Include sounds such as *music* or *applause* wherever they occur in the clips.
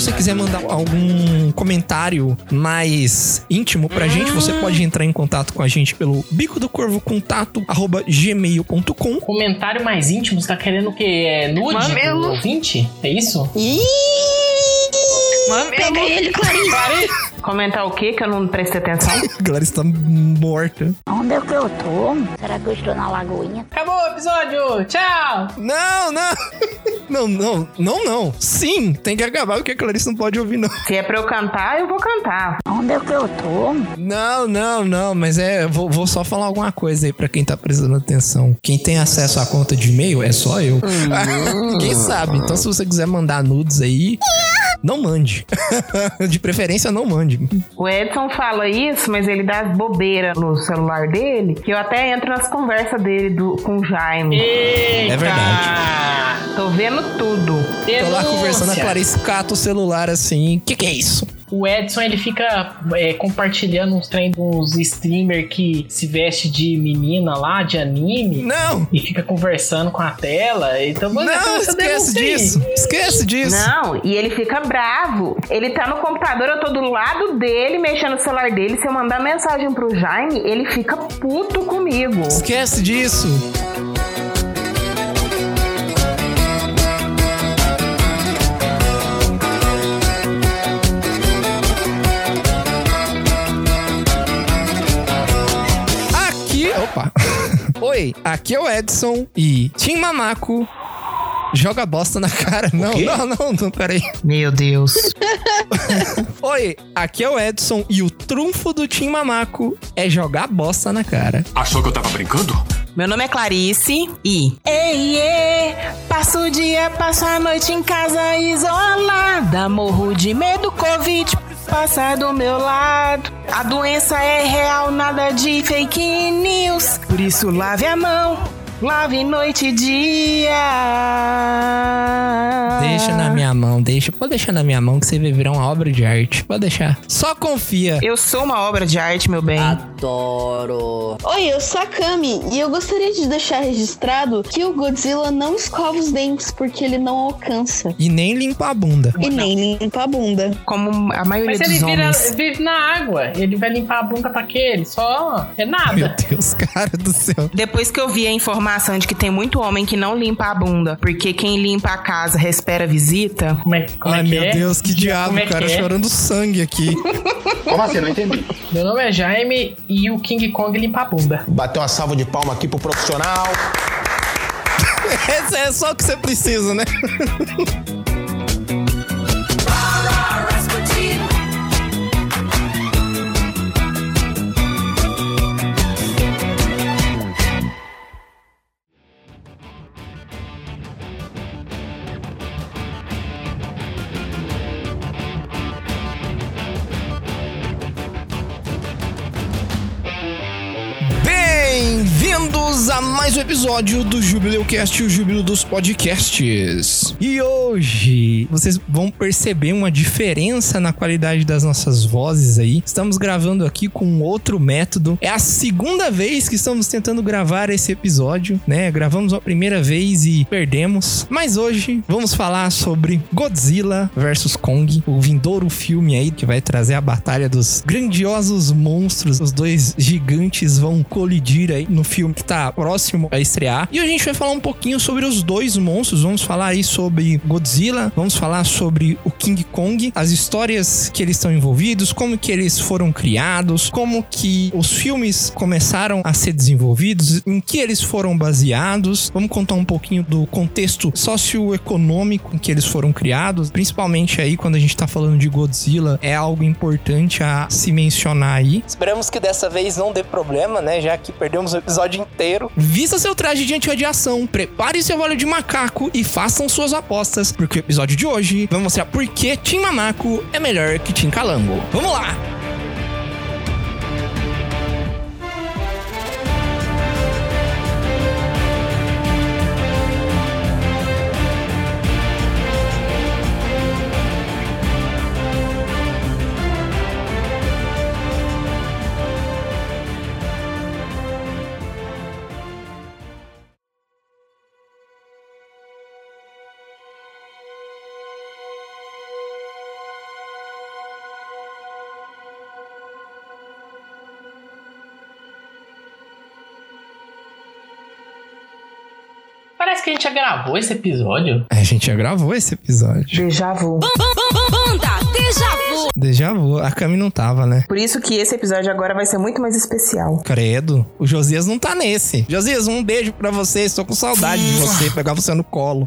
você quiser mandar algum comentário mais íntimo pra gente, você pode entrar em contato com a gente pelo bico do corvo contato arroba gmail.com. Comentário mais íntimo, você tá querendo o quê? É nude Mamelo. ouvinte? É isso? Ih! Pega ele, Clarice. Comentar o quê que eu não prestei atenção? *laughs* A galera está morta. Onde é que eu tô? Será que eu estou na lagoinha? Acabou o episódio! Tchau! Não, não. *laughs* Não, não, não, não. Sim, tem que acabar porque a Clarice não pode ouvir, não. Se é pra eu cantar, eu vou cantar. Onde é que eu tô? Não, não, não, mas é. Vou, vou só falar alguma coisa aí pra quem tá prestando atenção. Quem tem acesso à conta de e-mail é só eu. *laughs* Ninguém sabe. Então, se você quiser mandar nudes aí, não mande. *laughs* de preferência, não mande. O Edson fala isso, mas ele dá as bobeiras no celular dele, que eu até entro nas conversas dele do, com o Jaime. Eita! É verdade. Tô vendo tudo. Tô lá conversando, a Denúncia. Clarice cata o celular assim. Que que é isso? O Edson, ele fica é, compartilhando uns trem de uns streamer que se veste de menina lá, de anime. Não! E fica conversando com a tela. Então você Não, esquece disso. Esquece disso. Não, e ele fica bravo. Ele tá no computador, eu tô do lado dele, mexendo no celular dele. Se eu mandar mensagem pro Jaime, ele fica puto comigo. Esquece disso. Oi, aqui é o Edson e Tim Mamaco joga bosta na cara. Não, não, não, não, peraí. Meu Deus. *laughs* Oi, aqui é o Edson e o trunfo do Tim Mamaco é jogar bosta na cara. Achou que eu tava brincando? Meu nome é Clarice e. Ei, ei, passo o dia, passo a noite em casa isolada. Morro de medo, Covid passa do meu lado. A doença é real, nada de fake news. Por isso, lave a mão, lave noite e dia. Deixa na minha mão, deixa. Pode deixar na minha mão que você vai virar uma obra de arte. Pode deixar. Só confia. Eu sou uma obra de arte, meu bem. Adoro. Oi, eu sou a Kami e eu gostaria de deixar registrado que o Godzilla não escova os dentes porque ele não alcança. E nem limpa a bunda. E nem limpa a bunda. Como a maioria Mas ele dos vira, homens. vive na água. Ele vai limpar a bunda pra quê? Ele só. É Meu nada. Deus, *laughs* cara do céu. Depois que eu vi a informação de que tem muito homem que não limpa a bunda, porque quem limpa a casa respira visita, Como é, como Ai, é meu é? Deus, que diabo, Como é que cara, é? chorando sangue aqui. Como assim? Não entendi. Meu nome é Jaime e o King Kong limpa a bunda. Bateu uma salva de palma aqui pro profissional. *laughs* Esse é só o que você precisa, né? *laughs* mais um episódio do Jubileu Cast, o Júbilo dos Podcasts. E hoje vocês vão perceber uma diferença na qualidade das nossas vozes aí. Estamos gravando aqui com outro método. É a segunda vez que estamos tentando gravar esse episódio, né? Gravamos a primeira vez e perdemos. Mas hoje vamos falar sobre Godzilla vs Kong, o vindouro filme aí que vai trazer a batalha dos grandiosos monstros. Os dois gigantes vão colidir aí no filme que tá próximo a estrear. E a gente vai falar um pouquinho sobre os dois monstros. Vamos falar aí sobre Godzilla, vamos falar sobre o King Kong, as histórias que eles estão envolvidos, como que eles foram criados, como que os filmes começaram a ser desenvolvidos, em que eles foram baseados. Vamos contar um pouquinho do contexto socioeconômico em que eles foram criados, principalmente aí quando a gente tá falando de Godzilla, é algo importante a se mencionar aí. Esperamos que dessa vez não dê problema, né? Já que perdemos o episódio inteiro. Vista seu traje de antirradiação, prepare seu óleo de macaco e façam suas apostas, porque o episódio de hoje vai mostrar por que Tim Mamaco é melhor que Tim Calango. Vamos lá! Gravou esse episódio. A gente já gravou esse episódio. Déjà vu. Déjà vu. A Cami não tava, né? Por isso que esse episódio agora vai ser muito mais especial. Credo. O Josias não tá nesse. Josias, um beijo pra você. Estou com saudade de você. Pegar você no colo.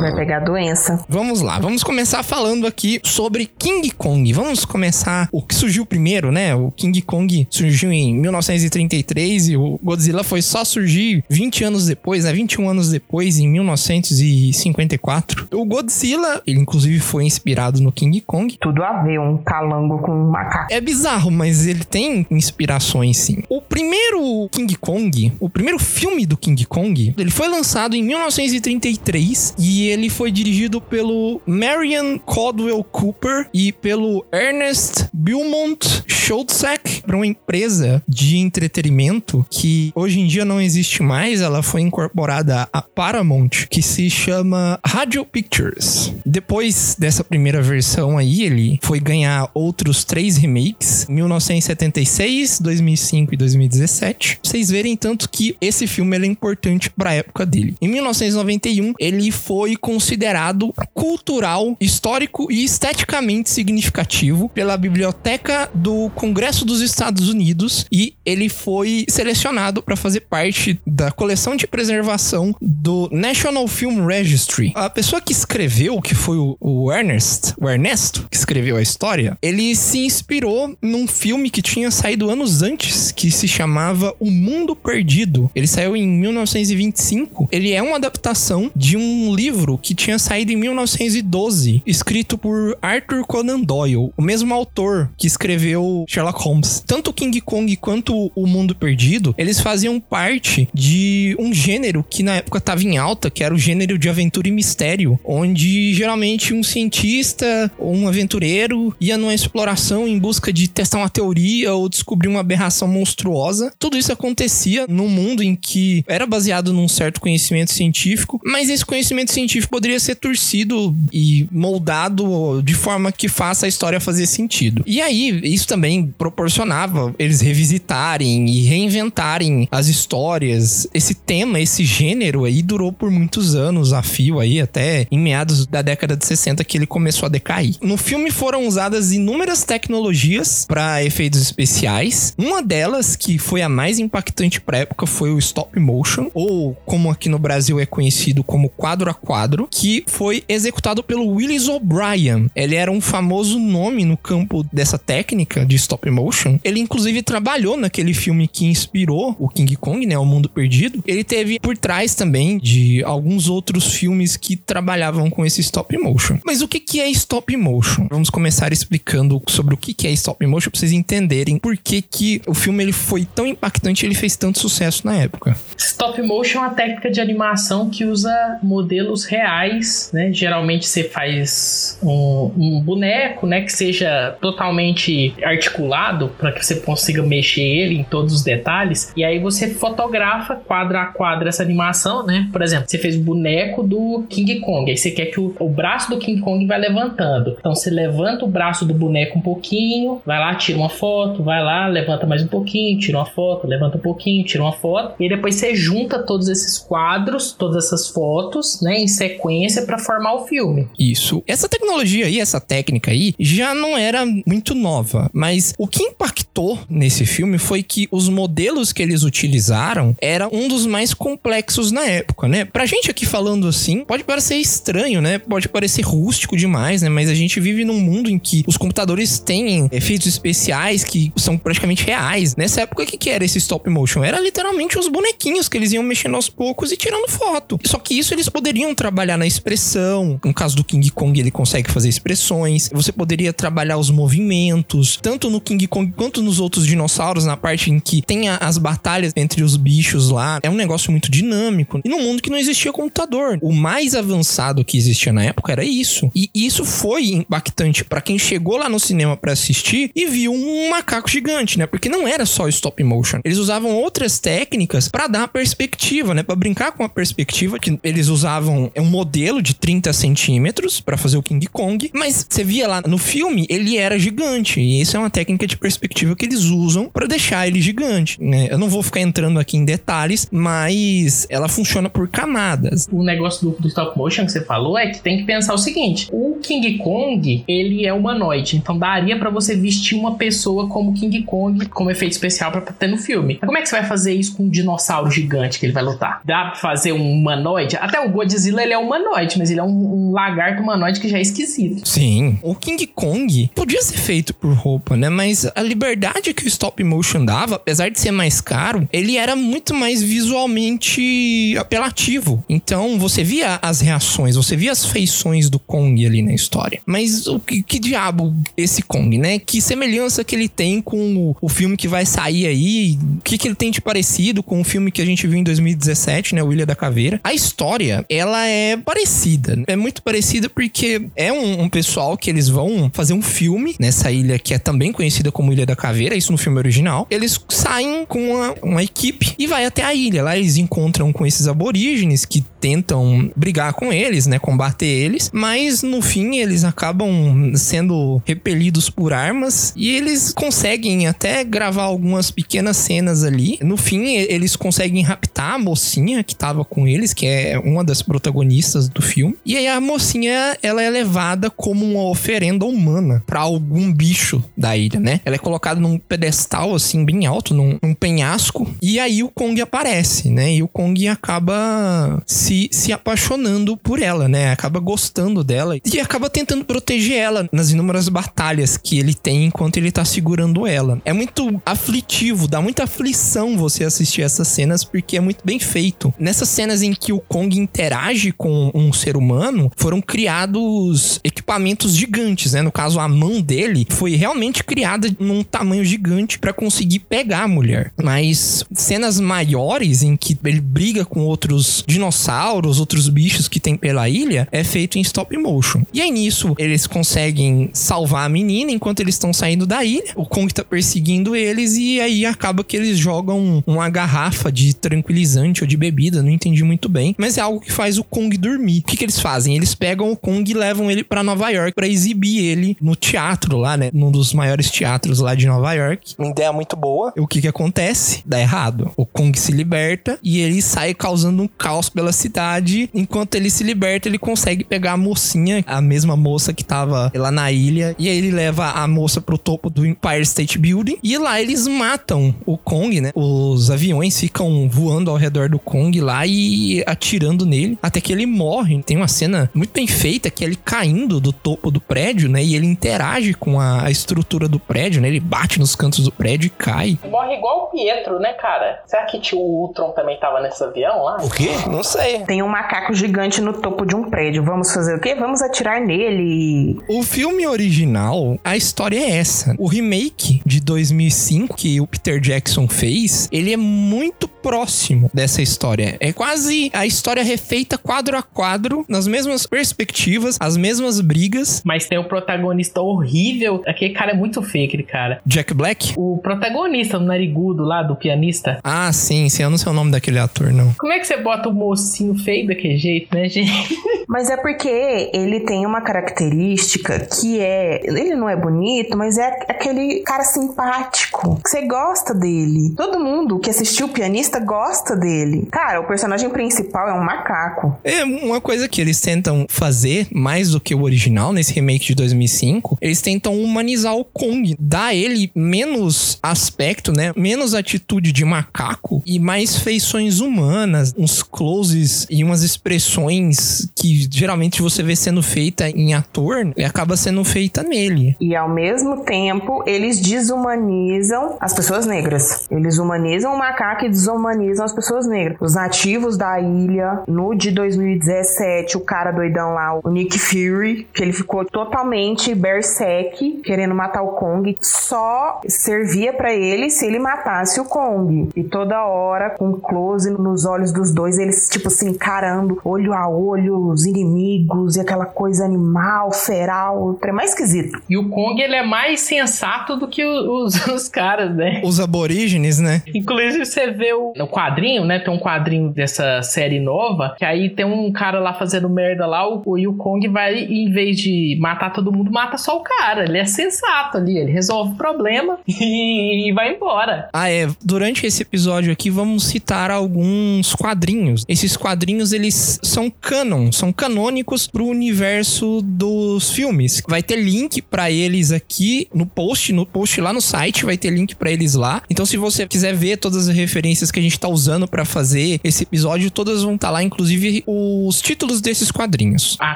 Vai pegar doença. Vamos lá, vamos começar falando aqui sobre King Kong. Vamos começar o que surgiu primeiro, né? O King Kong surgiu em 1933 e o Godzilla foi só surgir 20 anos depois, né? 21 anos depois, em 1954. O Godzilla, ele inclusive foi inspirado no King Kong. Tudo a ver, um calango com um macaco. É bizarro, mas ele tem inspirações sim. O primeiro King Kong, o primeiro filme do King Kong, ele foi lançado em 1933 e ele foi dirigido pelo Marion Caldwell Cooper e pelo Ernest Beaumont Schultzek para uma empresa de entretenimento que hoje em dia não existe mais, ela foi incorporada à Paramount, que se chama Radio Pictures. Depois dessa primeira versão aí, ele foi ganhar outros três remakes, 1976, 2005 e 2017. Vocês verem tanto que esse filme é importante para a época dele. Em 1991, ele foi considerado cultural, histórico e esteticamente significativo pela Biblioteca do Congresso dos Estados Unidos e ele foi selecionado para fazer parte da coleção de preservação do National Film Registry. A pessoa que escreveu, que foi o, o Ernest, o Ernesto, que escreveu a história, ele se inspirou num filme que tinha saído anos antes, que se chamava O Mundo Perdido. Ele saiu em 1925. Ele é uma adaptação de um livro que tinha saído em 1912, escrito por Arthur Conan Doyle, o mesmo autor que escreveu Sherlock Holmes. Tanto King Kong quanto O Mundo Perdido, eles faziam parte de um gênero que na época estava em alta, que era o gênero de aventura e mistério, onde geralmente um cientista ou um aventureiro ia numa exploração em busca de testar uma teoria ou descobrir uma aberração monstruosa. Tudo isso acontecia num mundo em que era baseado num certo conhecimento científico, mas esse conhecimento científico poderia ser torcido e moldado de forma que faça a história fazer sentido. E aí, isso também proporcionava eles revisitarem e reinventarem as histórias. Esse tema, esse gênero aí durou por muitos anos a fio aí, até em meados da década de 60 que ele começou a decair. No filme foram usadas inúmeras tecnologias para efeitos especiais. Uma delas, que foi a mais impactante para época, foi o stop motion, ou como aqui no Brasil é conhecido como quadro a quadro, que foi executado pelo Willis O'Brien. Ele era um famoso nome no campo dessa técnica de stop motion. Ele inclusive trabalhou naquele filme que inspirou o King Kong, né, O Mundo Perdido. Ele teve por trás também de alguns outros filmes que trabalhavam com esse stop motion. Mas o que que é stop motion? Vamos começar explicando sobre o que que é stop motion para vocês entenderem por que que o filme ele foi tão impactante, ele fez tanto sucesso na época. Stop motion é uma técnica de animação que usa modelos reais, né? Geralmente você faz um, um boneco, né, que seja totalmente articulado para que você consiga mexer ele em todos os detalhes. E aí você fotografa quadro a quadro essa animação, né? Por exemplo, você fez o boneco do King Kong, aí você quer que o, o braço do King Kong vai levantando. Então você levanta o braço do boneco um pouquinho, vai lá, tira uma foto, vai lá, levanta mais um pouquinho, tira uma foto, levanta um pouquinho, tira uma foto. E depois você junta todos esses quadros, todas essas fotos, né, em sequência para formar o filme. Isso. Essa tecnologia aí, essa técnica aí, já não era muito nova, mas o que impactou nesse filme foi que os modelos que eles utilizaram eram um dos mais complexos na época, né? Pra gente aqui falando assim, pode parecer estranho, né? Pode parecer rústico demais, né? Mas a gente vive num mundo em que os computadores têm efeitos especiais que são praticamente reais. Nessa época, o que, que era esse stop motion? Era literalmente os bonequinhos que eles iam mexendo aos poucos e tirando foto. Só que isso eles poderiam trabalhar na expressão. No caso do King Kong, ele consegue fazer expressões. Você poderia trabalhar os movimentos, tanto no King Kong quanto nos outros dinossauros, na parte em que tem as batalhas entre os bichos lá. É um negócio muito dinâmico. E num mundo que não existia computador. O mais avançado que existia na época era isso. E isso foi impactante pra quem chegou lá no cinema pra assistir e viu um macaco gigante, né? Porque não era só stop motion. Eles usavam outras técnicas pra dar perspectiva, né? Pra brincar com a perspectiva que eles usavam um modelo de 30 centímetros pra fazer o King Kong, mas você via lá no filme, ele era gigante. E isso é uma técnica de perspectiva que eles usam pra deixar ele gigante, né? Eu não vou ficar entrando aqui em detalhes, mas ela funciona por camadas. O negócio do, do stop motion que você falou é que tem que pensar o seguinte: o King Kong, ele é humanoide, então daria pra você vestir uma pessoa como King Kong, como efeito especial pra ter no filme. Mas como é que você vai fazer isso com um dinossauro gigante que ele vai lutar? Dá pra fazer um humanoide? Até o Godzilla ele é humanoide, mas ele é um, um lagarto humanoide que já é esquisito. Sim. O King Kong podia ser feito por roupa, né? Mas a liberdade que o stop motion dava, apesar de ser mais caro, ele era muito mais visualmente apelativo. Então você via as reações, você via as feições do Kong ali na história. Mas o que, que diabo esse Kong, né? Que semelhança que ele tem com o, o filme que vai sair aí? O que, que ele tem de parecido com o filme que a gente viu em 2017, né? O Ilha da Caveira. A história, ela é parecida. É muito parecida porque é um, um pessoal que eles vão fazer um filme nessa ilha que é também conhecida como Ilha da Caveira, isso no filme original. Eles saem com uma, uma equipe e vai até a ilha. Lá eles encontram com esses aborígenes que tentam brigar com eles, né? Combater eles. Mas no fim eles acabam sendo repelidos por armas e eles conseguem até gravar algumas pequenas cenas ali. No fim, eles conseguem raptar a mocinha que tava com eles, que é uma das protagonistas do filme. E aí a mocinha, ela é levada como uma oferenda humana pra algum bicho da ilha, né? Ela é colocada num pedestal assim bem alto, num, num penhasco, e aí o Kong aparece, né? E o Kong acaba se, se apaixonando por ela, né? Acaba gostando dela e acaba tentando proteger ela nas inúmeras batalhas que ele tem enquanto ele tá segurando ela. É muito aflitivo, dá muita aflição você assistir essas cenas porque é muito bem feito. Nessas cenas em que o Kong interage com um ser humano, foram criados equipamentos gigantes, né? No caso, a mão dele foi realmente criada num tamanho gigante pra conseguir pegar a mulher. Mas cenas maiores em que ele briga com outros dinossauros, outros bichos que tem pela ilha, é feito em stop motion. E aí nisso, eles conseguem salvar a menina enquanto eles estão saindo da ilha. O Kong tá perseguindo eles e aí acaba que eles jogam uma garrafa de tranquilizante ou de bebida, não entendi muito bem, mas é algo que faz o Kong dormir. O que, que eles fazem? Eles pegam o Kong e levam ele pra Nova York pra exibir ele no teatro lá, né? Num dos maiores teatros lá de Nova York. Uma ideia muito boa. O que que acontece? Dá errado. O Kong se liberta e ele sai causando um caos pela cidade. Enquanto ele se liberta, ele consegue pegar a mocinha, a mesma moça que tava lá na ilha, e aí ele leva a moça pro topo do Empire State Building e lá eles matam o Kong, né? Os aviões ficam voando ao redor do Kong lá e atirando nele até que ele morre. Tem uma cena muito bem feita que é ele caindo do topo do prédio, né? E ele interage com a, a estrutura do prédio, né? Ele bate nos cantos do prédio e cai. Morre igual o Pietro, né, cara? Será que tio Ultron também tava nesse avião lá? O quê? Não sei. Tem um macaco gigante no topo de um prédio. Vamos fazer o quê? Vamos atirar nele. O filme original, a história é essa. O remake de 2005 que o Peter Jackson fez, ele é muito próximo dessa história. É quase a história refeita quadro a quadro, nas mesmas perspectivas, as mesmas brigas. Mas tem o protagonista horrível. Aquele cara é muito feio, aquele cara. Jack Black? O protagonista do narigudo lá, do pianista. Ah, sim, sim, eu não sei o nome daquele ator, não. Como é que você bota o mocinho feio daquele jeito, né, gente? *laughs* Mas é porque ele tem uma característica que é. Ele não é bonito, mas é aquele cara simpático. Que você gosta dele. Todo mundo que assistiu o pianista gosta dele. Cara, o personagem principal é um macaco. É uma coisa que eles tentam fazer mais do que o original nesse remake de 2005. Eles tentam humanizar o Kong, dar ele menos aspecto, né? Menos atitude de macaco e mais feições humanas, uns closes e umas expressões que geralmente você vê sendo feita em ator e acaba sendo feita nele. E ao mesmo tempo, eles desumanizam as pessoas negras. Eles humanizam o macaco e desumanizam as pessoas negras. Os nativos da ilha, no de 2017, o cara doidão lá, o Nick Fury, que ele ficou totalmente berserk, querendo matar o Kong, só servia pra ele se ele matasse o Kong. E toda hora, com close nos olhos dos dois, eles, tipo, se encarando, olho a olho, os inimigos, e aquela coisa animal, feral, trem mais esquisito. E o Kong, ele é mais sensato do que os, *laughs* os caras, né? *laughs* Os aborígenes, né? Inclusive, você vê o, no quadrinho, né? Tem um quadrinho dessa série nova, que aí tem um cara lá fazendo merda lá, o, e o Kong vai, em vez de matar todo mundo, mata só o cara. Ele é sensato ali, ele resolve o problema *laughs* e vai embora. Ah, é. Durante esse episódio aqui, vamos citar alguns quadrinhos. Esses quadrinhos, eles são canon, são canônicos pro universo dos filmes. Vai ter link pra eles aqui no post, no post lá no site, vai ter link pra eles lá. Então, se você quiser ver todas as referências que a gente tá usando pra fazer esse episódio, todas vão estar lá, inclusive os títulos desses quadrinhos. A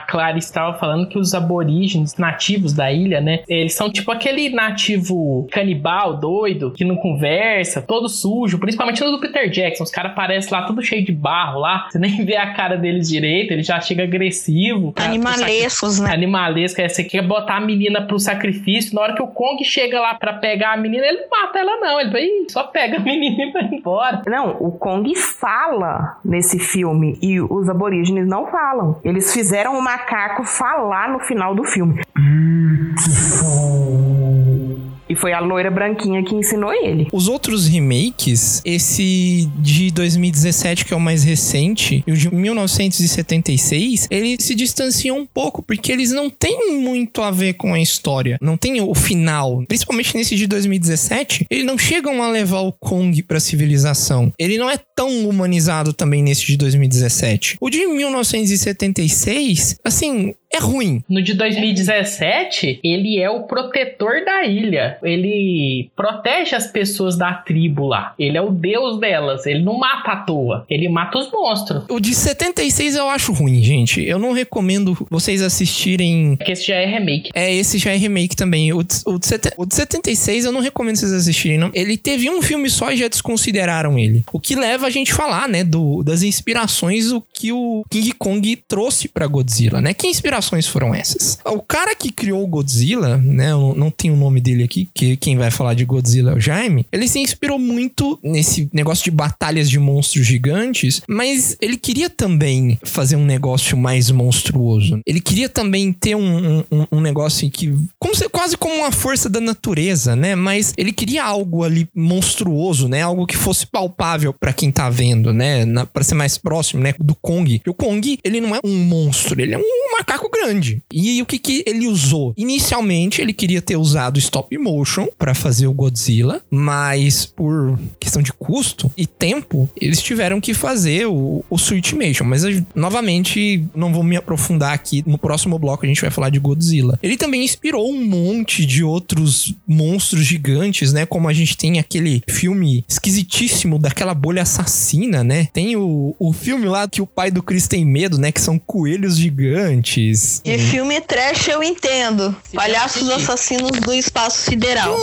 Clara estava falando que os aborígenes nativos da ilha, né? Eles são tipo aquele nativo canibal, doido, que não conversa, todo sujo, principalmente no do Peter Jackson. Os caras parecem lá tudo cheio de barro lá. Você nem vê a cara deles direito, ele já chega agressivo. Animalescos, né? animalesca, é, você quer botar a menina pro sacrifício, na hora que o Kong chega lá pra pegar a menina, ele mata ela não, ele vai, só pega a menina e vai embora. Não, o Kong fala nesse filme e os aborígenes não falam. Eles fizeram o macaco falar no final do filme. E foi a loira branquinha que ensinou ele. Os outros remakes, esse de 2017, que é o mais recente, e o de 1976, eles se distanciam um pouco, porque eles não têm muito a ver com a história. Não tem o final. Principalmente nesse de 2017, eles não chegam a levar o Kong pra civilização. Ele não é tão humanizado também nesse de 2017. O de 1976, assim, é ruim. No de 2017, ele é o protetor da ilha. Ele protege as pessoas da tribo lá. Ele é o deus delas. Ele não mata à toa. Ele mata os monstros. O de 76 eu acho ruim, gente. Eu não recomendo vocês assistirem. Porque esse já é remake. É, esse já é remake também. O de, o de, sete- o de 76 eu não recomendo vocês assistirem, não. Ele teve um filme só e já desconsideraram ele. O que leva a gente a falar, né, do, das inspirações o que o King Kong trouxe pra Godzilla, né? Que inspirações foram essas? O cara que criou o Godzilla, né, eu não tenho o nome dele aqui, que quem vai falar de Godzilla é o Jaime, ele se inspirou muito nesse negócio de batalhas de monstros gigantes, mas ele queria também fazer um negócio mais monstruoso. Ele queria também ter um, um, um negócio que. Como se, quase como uma força da natureza, né? Mas ele queria algo ali monstruoso, né? Algo que fosse palpável pra quem tá vendo, né? Na, pra ser mais próximo, né? Do Kong. E o Kong, ele não é um monstro, ele é um macaco grande. E o que que ele usou? Inicialmente, ele queria ter usado stop motion pra fazer o Godzilla, mas por questão de custo e tempo, eles tiveram que fazer o, o Switchmation. Mas, eu, novamente, não vou me aprofundar aqui. No próximo bloco, a gente vai falar de Godzilla. Ele também inspirou um monte de outros monstros gigantes, né? Como a gente tem aquele filme esquisitíssimo daquela bolha assassina, né? Tem o, o filme lá que o pai do Chris tem medo, né? Que são coelhos gigantes. De filme trash eu entendo. Palhaços assassinos do espaço sideral.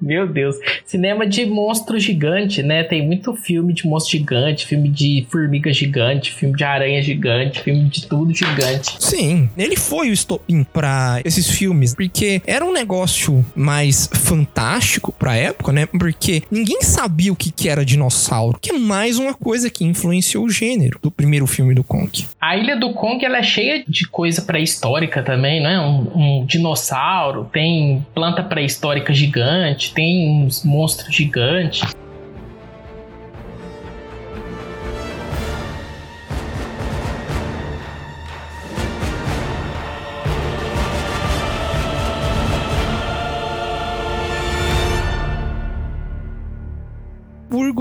Meu Deus. Cinema de monstro gigante, né? Tem muito filme de monstro gigante, filme de formiga gigante, filme de aranha gigante, filme de tudo gigante. Sim, ele foi o estopim pra esses filmes, porque era um negócio mais fantástico pra época, né? Porque ninguém sabia o que, que era dinossauro, que é mais uma coisa que influenciou o gênero do primeiro filme do Kong. A Ilha do Kong ela é cheia de coisa pré-histórica também, né? Um, um dinossauro, tem planta pré-histórica gigante, tem uns monstros gigantes.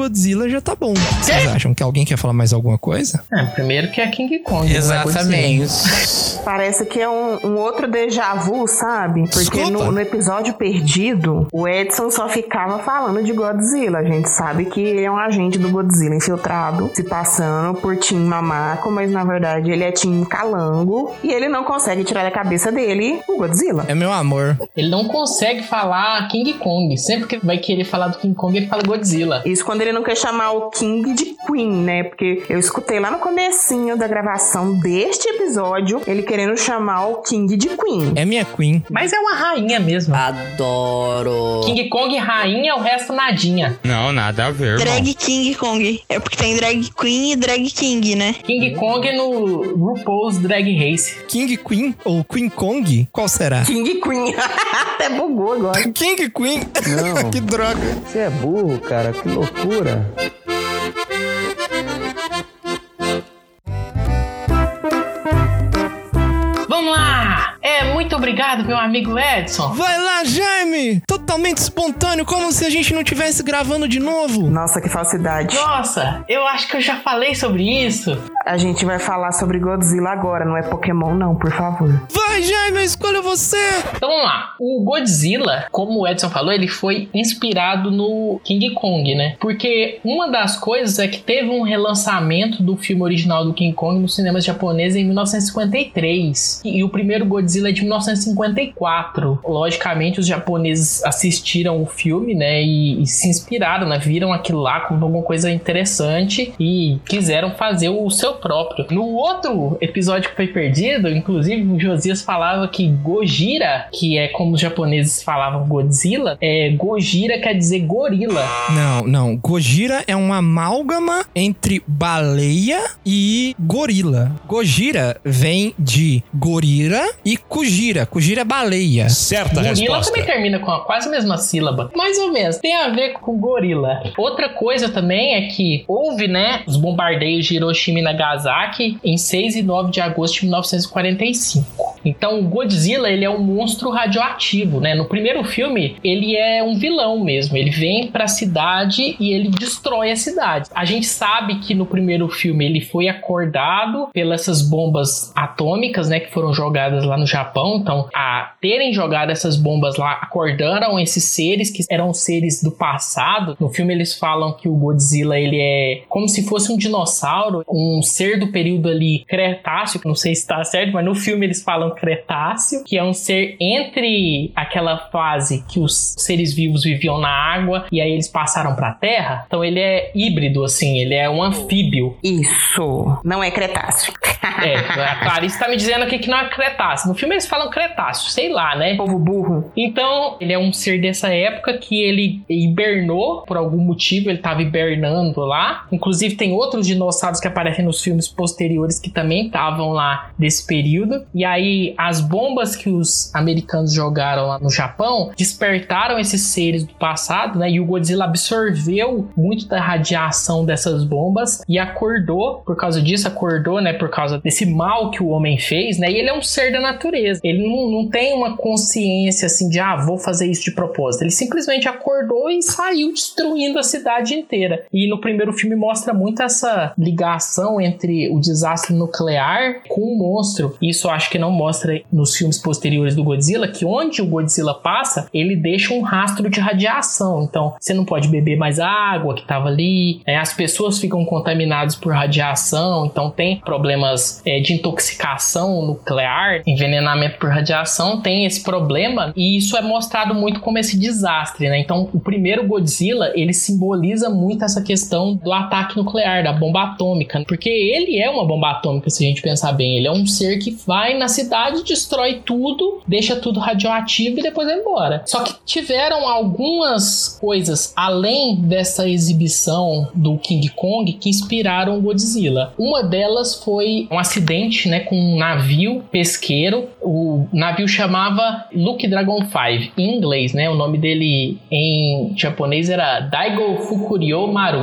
Godzilla já tá bom. Vocês acham que alguém quer falar mais alguma coisa? É, primeiro que é King Kong. é Exatamente. Parece que é um, um outro déjà vu, sabe? Porque no, no episódio perdido, o Edson só ficava falando de Godzilla. A gente sabe que ele é um agente do Godzilla infiltrado, se passando por Tim Mamaco, mas na verdade ele é Tim Calango e ele não consegue tirar da cabeça dele o Godzilla. É meu amor. Ele não consegue falar King Kong. Sempre que vai querer falar do King Kong, ele fala Godzilla. Isso quando ele não quer chamar o King de Queen, né? Porque eu escutei lá no comecinho da gravação deste episódio ele querendo chamar o King de Queen. É minha Queen. Mas é uma rainha mesmo. Adoro. King Kong rainha, o resto nadinha. Não, nada a ver, irmão. Drag King Kong. É porque tem Drag Queen e Drag King, né? King Kong no RuPaul's Drag Race. King Queen ou Queen Kong? Qual será? King Queen. *laughs* Até bugou agora. King Queen. Não. *laughs* que droga. Você é burro, cara. Que loucura. Vamos Obrigado, meu amigo Edson. Vai lá, Jaime! Totalmente espontâneo, como se a gente não tivesse gravando de novo. Nossa, que falsidade. Nossa, eu acho que eu já falei sobre isso. A gente vai falar sobre Godzilla agora, não é Pokémon não, por favor. Vai, Jaime, eu escolho você! Então vamos lá. O Godzilla, como o Edson falou, ele foi inspirado no King Kong, né? Porque uma das coisas é que teve um relançamento do filme original do King Kong nos cinemas japoneses em 1953. E, e o primeiro Godzilla é de 1954. Logicamente, os japoneses assistiram o filme, né? E, e se inspiraram, né? Viram aquilo lá como alguma coisa interessante e quiseram fazer o seu próprio. No outro episódio que foi perdido, inclusive, o Josias falava que Gojira, que é como os japoneses falavam Godzilla, é Gojira quer dizer gorila. Não, não. Gojira é uma amálgama entre baleia e gorila. Gojira vem de gorira e kujira. Kujira é baleia. Certa gorila resposta. também termina com a quase a mesma sílaba. Mais ou menos. Tem a ver com gorila. Outra coisa também é que houve, né, os bombardeios de Hiroshima e Nagasaki em 6 e 9 de agosto de 1945. Então, o Godzilla, ele é um monstro radioativo, né? No primeiro filme, ele é um vilão mesmo. Ele vem pra cidade e ele destrói a cidade. A gente sabe que no primeiro filme ele foi acordado pelas essas bombas atômicas, né, que foram jogadas lá no Japão. Então, a terem jogado essas bombas lá, acordaram esses seres que eram seres do passado. No filme eles falam que o Godzilla, ele é como se fosse um dinossauro, um ser do período ali Cretáceo, não sei se tá certo, mas no filme eles falam Cretáceo, que é um ser entre aquela fase que os seres vivos viviam na água e aí eles passaram pra terra. Então ele é híbrido, assim, ele é um anfíbio. Isso. Não é Cretáceo. É, a Clarice tá me dizendo aqui que não é Cretáceo. No filme eles falam Cretáceo, sei lá, né? Povo burro. Então, ele é um ser dessa época que ele hibernou por algum motivo, ele tava hibernando lá. Inclusive, tem outros dinossauros que aparecem nos filmes posteriores que também estavam lá desse período. E aí, as bombas que os americanos jogaram lá no Japão despertaram esses seres do passado, né? E o Godzilla absorveu muito da radiação dessas bombas e acordou por causa disso, acordou, né? Por causa desse mal que o homem fez, né? E ele é um ser da natureza. Ele não, não tem uma consciência assim de, ah, vou fazer isso de propósito. Ele simplesmente acordou e saiu destruindo a cidade inteira. E no primeiro filme mostra muito essa ligação entre o desastre nuclear com o monstro. Isso eu acho que não mostra nos filmes posteriores do Godzilla, que onde o Godzilla passa, ele deixa um rastro de radiação. Então, você não pode beber mais água que estava ali. É, as pessoas ficam contaminadas por radiação, então tem problemas é, de intoxicação nuclear, envenenamento por radiação, tem esse problema e isso é mostrado muito como esse desastre, né? Então, o primeiro Godzilla, ele simboliza muito essa questão do ataque nuclear, da bomba atômica, porque ele é uma bomba atômica, se a gente pensar bem. Ele é um ser que vai na cidade, destrói tudo, deixa tudo radioativo e depois vai embora. Só que tiveram algumas coisas além dessa exibição do King Kong que inspiraram o Godzilla. Uma delas foi um acidente, né, com um navio pesqueiro. O navio chamava Luke Dragon 5 em inglês, né? O nome dele em japonês era Daigo Fukuryo Maru.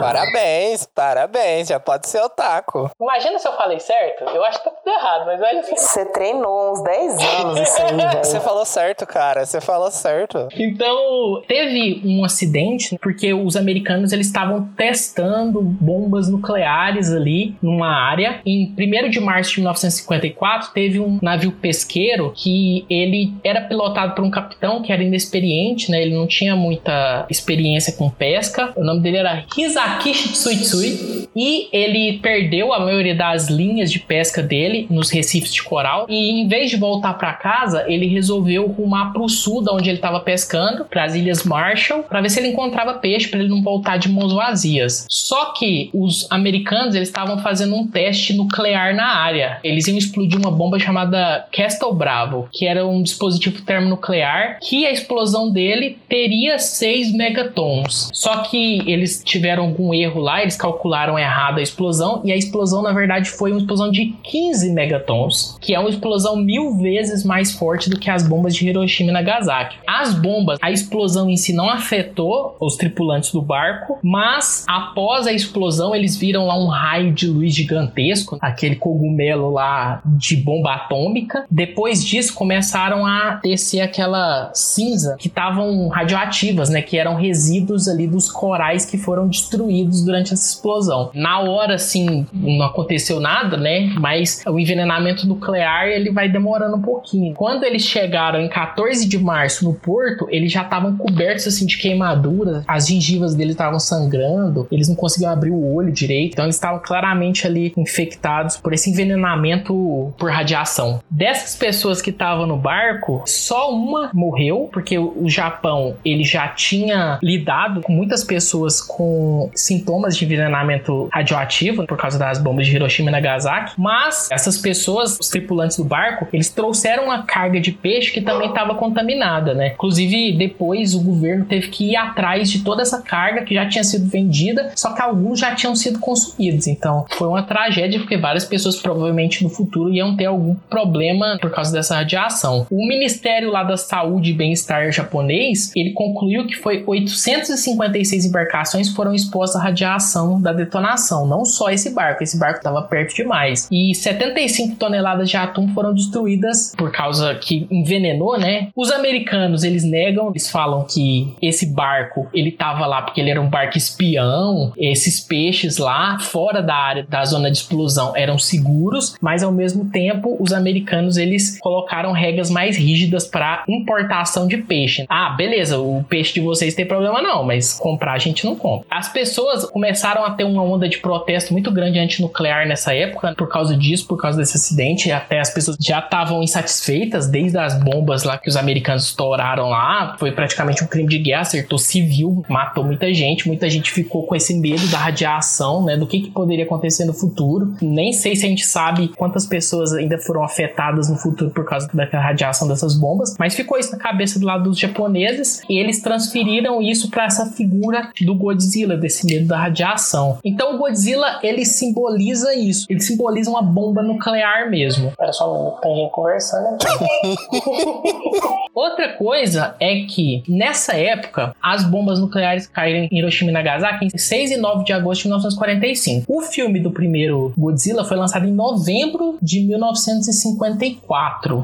Parabéns, parabéns, já pode ser otaku. Imagina se eu falei certo. Eu acho que tá tudo errado, mas olha só. Você treinou uns 10 anos isso aí, *laughs* Você falou certo, cara, você falou certo. Então, teve um acidente porque os americanos eles estavam testando bombas nucleares ali numa área. Em 1 de março de 1954, teve um navio pesqueiro que ele era pilotado por um capitão que era inexperiente, né? Ele não tinha muita experiência com pesca. O nome dele era Hisakishi Tsuitsui e ele perdeu a maioria das linhas de pesca dele nos recifes de coral e em vez de voltar para casa, ele resolveu rumar para o sul, da onde ele estava pescando, para as ilhas Marshall, para ver se ele encontrava peixe para ele não voltar de mãos vazias. Só que os americanos eles estavam fazendo um teste nuclear na área. Eles iam explodir uma bomba chamada Castle Bravo, que era um dispositivo termonuclear que a explosão dele teria 6 megatons. Só que eles tiveram algum erro lá, eles calcularam errado a explosão e a explosão na verdade foi uma explosão de 15 megatons, que é um explosão mil vezes mais forte do que as bombas de Hiroshima e Nagasaki. As bombas, a explosão em si não afetou os tripulantes do barco, mas após a explosão eles viram lá um raio de luz gigantesco, aquele cogumelo lá de bomba atômica. Depois disso começaram a descer aquela cinza que estavam radioativas, né, que eram resíduos ali dos corais que foram destruídos durante essa explosão. Na hora, assim, não aconteceu nada, né? Mas o envenenamento nuclear ele vai demorando um pouquinho. Quando eles chegaram em 14 de março no porto, eles já estavam cobertos assim de queimaduras, as gengivas deles estavam sangrando, eles não conseguiam abrir o olho direito, então eles estavam claramente ali infectados por esse envenenamento por radiação. Dessas pessoas que estavam no barco, só uma morreu, porque o Japão ele já tinha lidado com muitas pessoas com sintomas de envenenamento radioativo por causa das bombas de Hiroshima e Nagasaki, mas essas pessoas, os tripulantes do barco, eles trouxeram uma carga de peixe que também estava contaminada, né? Inclusive, depois o governo teve que ir atrás de toda essa carga que já tinha sido vendida, só que alguns já tinham sido consumidos. Então, foi uma tragédia porque várias pessoas provavelmente no futuro iam ter algum problema por causa dessa radiação. O Ministério lá da Saúde e Bem-Estar japonês, ele concluiu que foi 856 embarcações foram expostas à radiação da detonação, não só esse barco, esse barco estava perto demais. E 75 toneladas de atum foram destruídas por causa que envenenou, né? Os americanos, eles negam, eles falam que esse barco, ele tava lá porque ele era um barco espião, esses peixes lá fora da área da zona de explosão eram seguros, mas ao mesmo tempo os americanos eles colocaram regras mais rígidas para importação de peixe. Ah, beleza, o peixe de vocês tem problema não, mas comprar a gente não compra. As pessoas começaram a ter uma onda de protesto muito grande antinuclear nessa época por causa disso, por causa desse acidente, até as pessoas já estavam insatisfeitas desde as bombas lá que os americanos estouraram lá, foi praticamente um crime de guerra, acertou civil, matou muita gente, muita gente ficou com esse medo da radiação, né, do que, que poderia acontecer no futuro. Nem sei se a gente sabe quantas pessoas ainda foram afetadas no futuro por causa da radiação dessas bombas, mas ficou isso na cabeça do lado dos japoneses e eles transferiram isso para essa figura do Godzilla, desse medo da radiação. Então o Godzilla, ele simboliza isso, ele simboliza uma bomba nuclear mesmo. Era só um tem gente conversando aqui. *laughs* Outra coisa é que nessa época as bombas nucleares caíram em Hiroshima e Nagasaki em 6 e 9 de agosto de 1945. O filme do primeiro Godzilla foi lançado em novembro de 1954,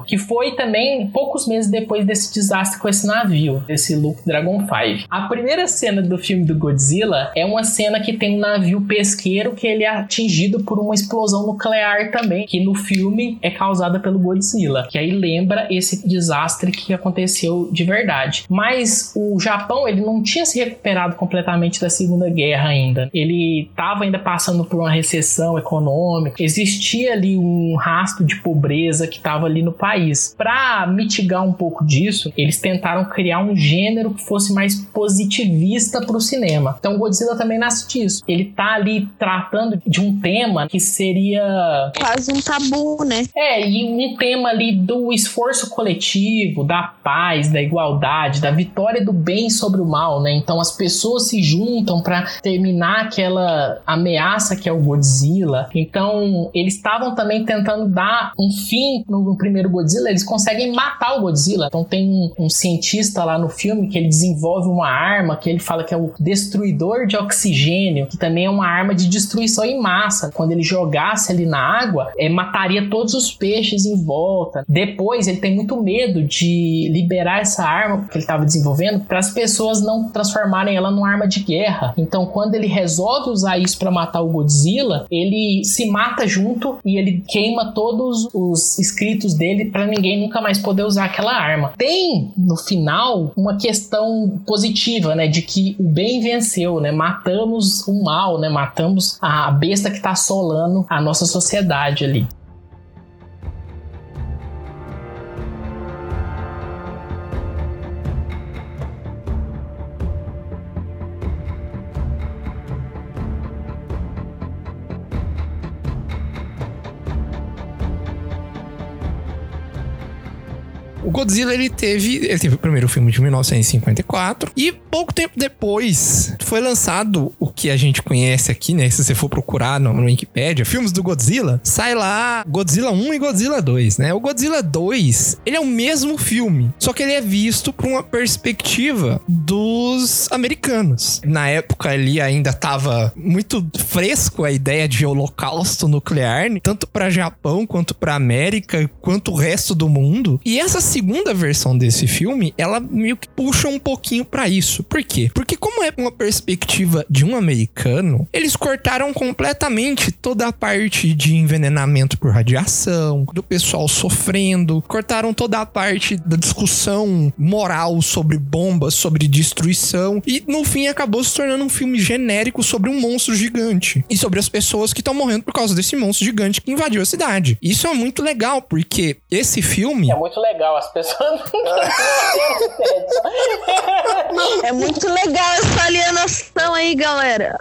que foi também poucos meses depois desse desastre com esse navio, esse Luke Dragon 5. A primeira cena do filme do Godzilla é uma cena que tem um navio pesqueiro que ele é atingido por uma explosão nuclear também, que no filme é causada pelo Godzilla, que aí lembra esse desastre que aconteceu de verdade. Mas o Japão, ele não tinha se recuperado completamente da Segunda Guerra ainda. Ele estava ainda passando por uma recessão econômica. Existia ali um rastro de pobreza que estava ali no país. Para mitigar um pouco disso, eles tentaram criar um gênero que fosse mais positivista para o cinema. Então, Godzilla também nasce disso. Ele tá ali tratando de um tema que seria quase um tabu, né? É, e um tema ali do esforço coletivo, da paz, da igualdade, da vitória do bem sobre o mal, né? Então as pessoas se juntam para terminar aquela ameaça que é o Godzilla. Então eles estavam também tentando dar um fim no, primeiro Godzilla, eles conseguem matar o Godzilla. Então tem um, um cientista lá no filme que ele desenvolve uma arma que ele fala que é o destruidor de oxigênio, que também é uma arma de destruição em massa. Quando ele jogasse ali na água, é, mataria todos os peixes em volta. Depois ele tem muito medo de liberar essa arma que ele estava desenvolvendo para as pessoas não transformarem ela numa arma de guerra. Então, quando ele resolve usar isso para matar o Godzilla, ele se mata junto e ele queima todos os escritos dele para ninguém nunca mais poder usar aquela arma. Tem no final uma questão positiva, né, de que o bem venceu, né? Matamos o mal, né? Matamos a besta que está assolando a nossa sociedade ali. Godzilla, ele teve, ele teve o primeiro filme de 1954 e pouco tempo depois foi lançado o que a gente conhece aqui, né? Se você for procurar no, no Wikipedia, filmes do Godzilla, sai lá Godzilla 1 e Godzilla 2, né? O Godzilla 2, ele é o mesmo filme, só que ele é visto por uma perspectiva dos americanos. Na época ali ainda tava muito fresco a ideia de holocausto nuclear, tanto para Japão quanto para América, quanto o resto do mundo. E essa segunda versão desse filme, ela meio que puxa um pouquinho para isso. Por quê? Porque como é uma perspectiva de um americano, eles cortaram completamente toda a parte de envenenamento por radiação, do pessoal sofrendo, cortaram toda a parte da discussão moral sobre bombas, sobre destruição e no fim acabou se tornando um filme genérico sobre um monstro gigante e sobre as pessoas que estão morrendo por causa desse monstro gigante que invadiu a cidade. Isso é muito legal porque esse filme É muito legal, as pessoas não É muito legal essa alienação aí, galera.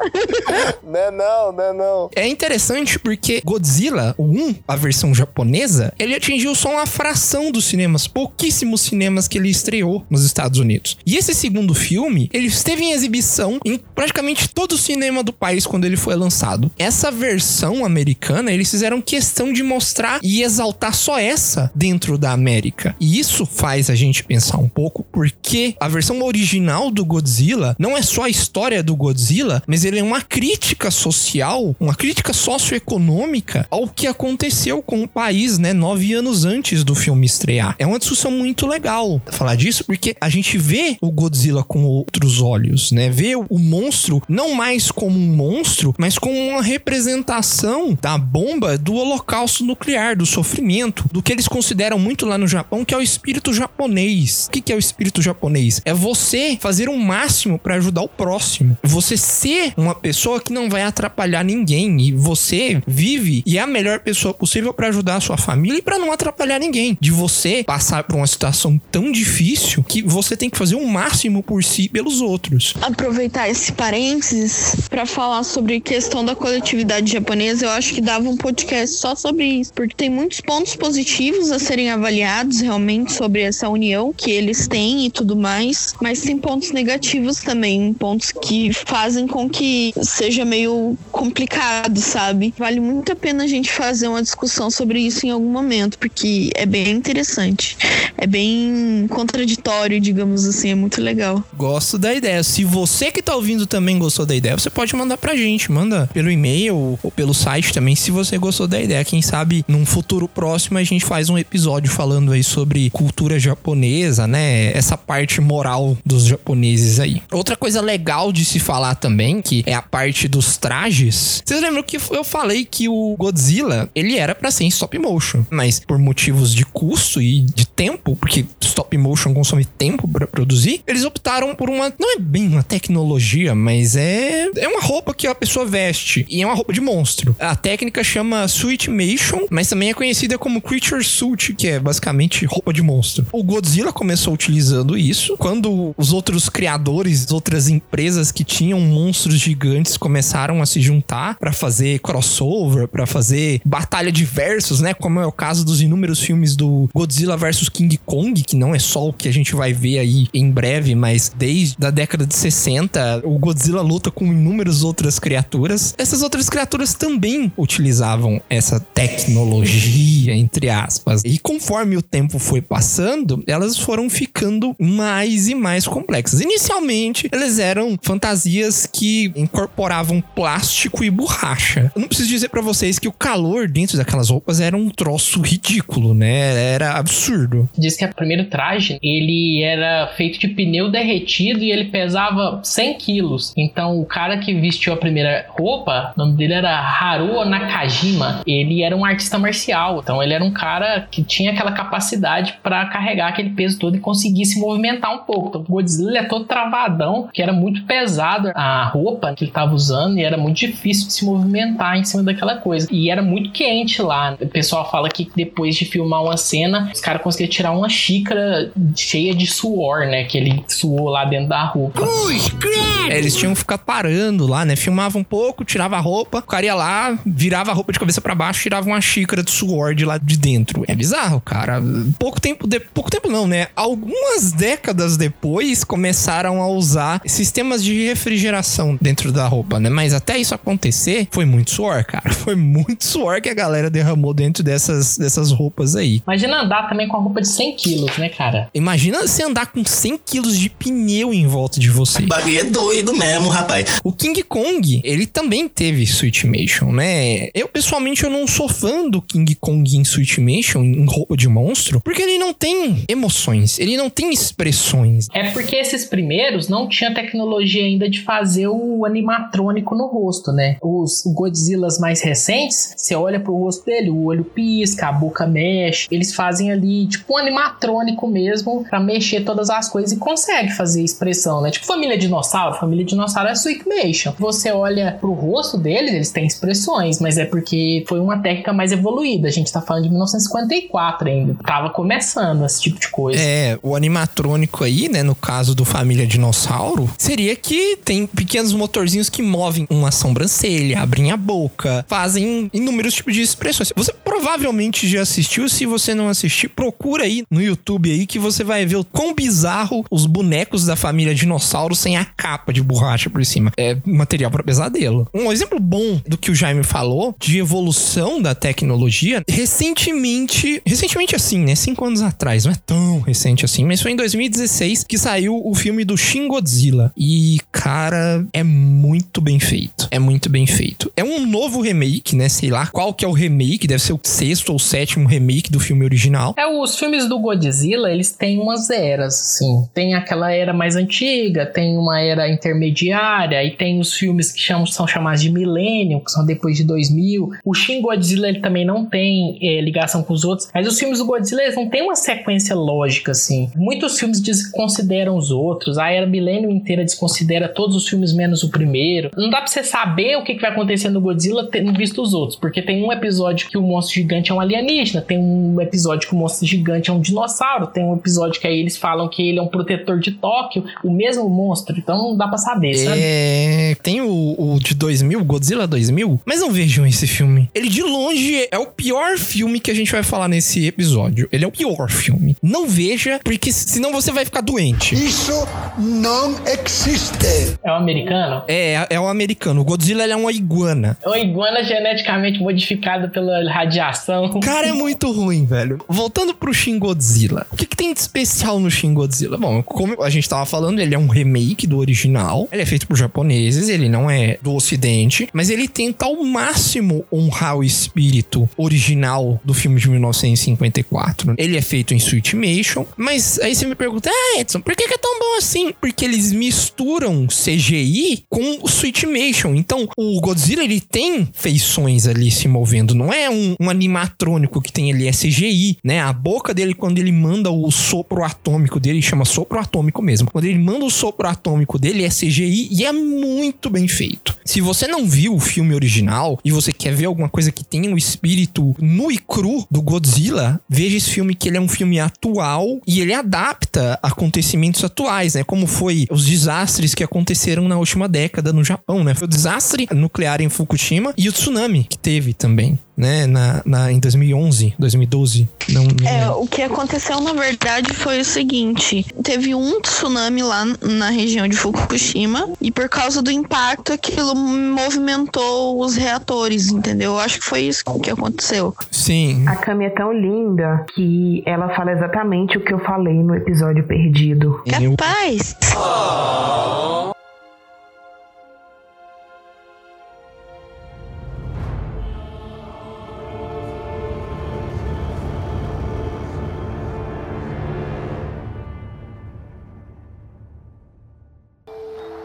Não é não, não é não. É interessante porque Godzilla, o 1, a versão japonesa, ele atingiu só uma fração dos cinemas, pouquíssimos cinemas que ele estreou nos Estados Unidos. E esse segundo filme, ele esteve em exibição em praticamente todo o cinema do país quando ele foi lançado. Essa versão americana, eles fizeram questão de mostrar e exaltar só essa dentro da América. E isso faz a gente pensar um pouco porque a versão original do Godzilla não é só a história do Godzilla, mas ele é uma crítica social, uma crítica socioeconômica ao que aconteceu com o país, né, nove anos antes do filme estrear. É uma discussão muito legal falar disso, porque a gente vê o Godzilla com outros olhos, né? Vê o monstro não mais como um monstro, mas como uma representação da bomba do holocausto nuclear, do sofrimento, do que eles consideram muito lá no Japão, que é o espírito japonês. O que é o espírito japonês? É você fazer o máximo para ajudar o próximo. Você ser uma pessoa que não vai atrapalhar ninguém e você vive e é a melhor pessoa possível para ajudar a sua família e para não atrapalhar ninguém. De você passar por uma situação tão difícil que você tem que fazer o máximo por si e pelos outros. Aproveitar esse parênteses pra falar sobre questão da coletividade japonesa, eu acho que dava um podcast só sobre isso, porque tem muitos pontos positivos a serem avaliados realmente sobre essa união que eles têm e tudo mais, mas tem pontos negativos também, pontos que fazem com que seja meio complicado, sabe? Vale muito a pena a gente fazer uma discussão sobre isso em algum momento, porque é bem interessante. É bem contraditório, digamos assim, é muito legal. Gosto da ideia. Se você que tá ouvindo também gostou da ideia, você pode mandar pra gente. Manda pelo e-mail ou pelo site também, se você gostou da ideia. Quem sabe num futuro próximo a gente faz um episódio falando aí sobre cultura japonesa, né? Essa parte moral dos japoneses aí. Outra coisa legal de se falar também, que é a parte dos trajes. Vocês lembram que eu falei que o Godzilla, ele era pra ser em stop motion, mas por motivos de custo e de tempo, porque stop motion consome tempo pra produzir, eles optaram por uma, não é bem uma tecnologia, mas é é uma roupa que a pessoa veste e é uma roupa de monstro. A técnica chama Suitmation, mas também é conhecida como Creature Suit, que é basicamente roupa de monstro. O Godzilla começou utilizando isso quando os outros criadores, outras empresas que tinham monstros gigantes começaram a se juntar para fazer crossover, para fazer batalha de versos, né? Como é o caso dos inúmeros filmes do Godzilla vs King Kong, que não é só o que a gente vai ver aí em breve, mas desde a década de 60, o Godzilla luta com inúmeras outras criaturas. Essas outras criaturas também utilizavam essa tecnologia, entre aspas. E conforme o tempo foi passando, elas foram ficando mais e mais complexas. Inicialmente, elas eram fantasias que incorporavam plástico e borracha. Eu não preciso dizer para vocês que o calor dentro daquelas roupas era um troço ridículo, né? Era absurdo. Diz que o primeiro traje, ele era feito de pneu derretido e ele pesava 100 quilos. Então, o cara que vestiu a primeira roupa, o nome dele era Haruo Nakajima. Ele era um artista marcial. Então, ele era um cara que tinha aquela capacidade para carregar aquele peso todo e conseguir se movimentar um pouco. Então, o Godzilla é todo travadão, que era muito pesado a roupa que ele tava usando e era muito difícil de se movimentar em cima daquela coisa. E era muito quente lá. O pessoal fala que depois de filmar uma cena, os caras conseguiram tirar uma xícara cheia de suor, né? Que ele suou lá dentro da roupa. É, eles tinham que ficar parando lá, né? Filmava um pouco, tirava a roupa, o cara ia lá, virava a roupa de cabeça para baixo, tirava uma xícara de suor de lá de dentro. É bizarro, cara. pouco tempo, de, pouco tempo não, né? Algumas décadas depois começaram a usar sistemas de refrigeração dentro da roupa, né? Mas até isso acontecer, foi muito suor, cara. *laughs* Foi muito suor que a galera derramou dentro dessas, dessas roupas aí. Imagina andar também com a roupa de 100 quilos, né, cara? Imagina você andar com 100 quilos de pneu em volta de você. bagulho é doido mesmo, rapaz. O King Kong, ele também teve Switchmation, né? Eu, pessoalmente, eu não sou fã do King Kong em Switchmation, em roupa de monstro, porque ele não tem emoções, ele não tem expressões. É porque esses primeiros não tinha tecnologia ainda de fazer o animatrônico no rosto, né? Os Godzillas mais recentes, você olha pro rosto dele, o olho pisca, a boca mexe, eles fazem ali tipo um animatrônico mesmo para mexer todas as coisas e consegue fazer expressão, né? Tipo família dinossauro, família dinossauro é Switchmation. Você olha pro rosto deles, eles têm expressões, mas é porque foi uma técnica mais evoluída. A gente tá falando de 1954 ainda. Tava começando esse tipo de coisa. É, o animatrônico aí, né, no caso do família dinossauro, seria que tem pequenos motorzinhos que movem uma sobrancelha, abrem a boca, fazem inúmeros tipos de expressões. Você provavelmente já assistiu, se você não assistiu, procura aí no YouTube aí que você vai ver o quão bizarro os bonecos da família dinossauro sem a capa de borracha por cima. É material para pesadelo. Um exemplo bom do que o Jaime falou de evolução da tecnologia, recentemente, recentemente assim, né, cinco anos atrás, não é tão recente assim, mas foi em 2016 que saiu o filme do Shin Godzilla. E, cara, é muito bem feito. É muito bem feito. É um novo remake, né? Sei lá qual que é o remake, deve ser o sexto ou sétimo remake do filme original. É, os filmes do Godzilla, eles têm umas eras, assim. Tem aquela era mais antiga, tem uma era intermediária, e tem os filmes que chamam, são chamados de Millennium, que são depois de 2000. O Shin Godzilla, ele também não tem é, ligação com os outros, mas os filmes do Godzilla, eles não têm uma sequência lógica, assim. Muitos filmes desconsideram os outros, a era Millennium inteira desconsidera todos os filmes menos o primeiro. Não dá pra você saber o que, que vai acontecer no Godzilla tendo visto os outros, porque tem um episódio que o monstro gigante é um alienígena, tem um episódio que o monstro gigante é um dinossauro, tem um episódio que aí eles falam que ele é um protetor de Tóquio, o mesmo monstro, então não dá pra saber, sabe? É. Tem o, o de 2000, Godzilla 2000, mas não vejam esse filme. Ele de longe é o pior filme que a gente vai falar nesse episódio. Ele é o pior filme. Não veja, porque senão você vai ficar doente. Isso não existe. É o americano? É, é o americano. O Godzilla ele é uma iguana. É uma iguana geneticamente modificada pela radiação. Cara, é muito ruim, velho. Voltando pro Shin Godzilla. O que, que tem de especial no Shin Godzilla? Bom, como a gente tava falando, ele é um remake do original. Ele é feito por japoneses, ele não é do ocidente, mas ele tenta ao máximo honrar o espírito original do filme de 1954. Ele é feito em Switchmation, mas aí você me pergunta, ah, Edson, por que, que é tão bom assim? Porque eles misturam CGI com Switchmation. Então, o Godzilla, ele tem feições ali se movendo, não é um, um animatrônico que tem ali, é CGI, né? A boca dele, quando ele manda o sopro atômico dele, chama sopro atômico mesmo. Quando ele manda o sopro atômico dele, é CGI e é muito bem feito. Se você não viu o filme original e você quer ver alguma coisa que tenha o espírito nu e cru do Godzilla, veja esse filme que ele é um filme atual e ele adapta acontecimentos atuais, né? Como foi os desastres que aconteceram na última década no Japão, né? Foi o desastre nuclear em Fukushima e o tsunami que teve também né, na, na, em 2011, 2012. Não, não É, o que aconteceu na verdade foi o seguinte: teve um tsunami lá na região de Fukushima e por causa do impacto aquilo movimentou os reatores, entendeu? Eu acho que foi isso que aconteceu. Sim. A Cami é tão linda que ela fala exatamente o que eu falei no episódio perdido. Capaz.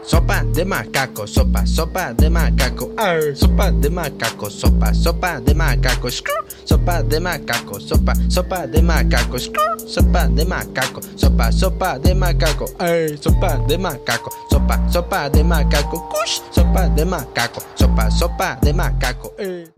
Sopa de macaco, sopa, sopa de macaco, ar, sopa de macaco, sopa, sopa de macaco, screw, sopa de macaco, sopa, sopa de macaco, screw, sopa de macaco, sopa, sopa de macaco, ar, sopa de macaco, sopa, sopa de macaco, cush, sopa de macaco, sopa, sopa de macaco, ar.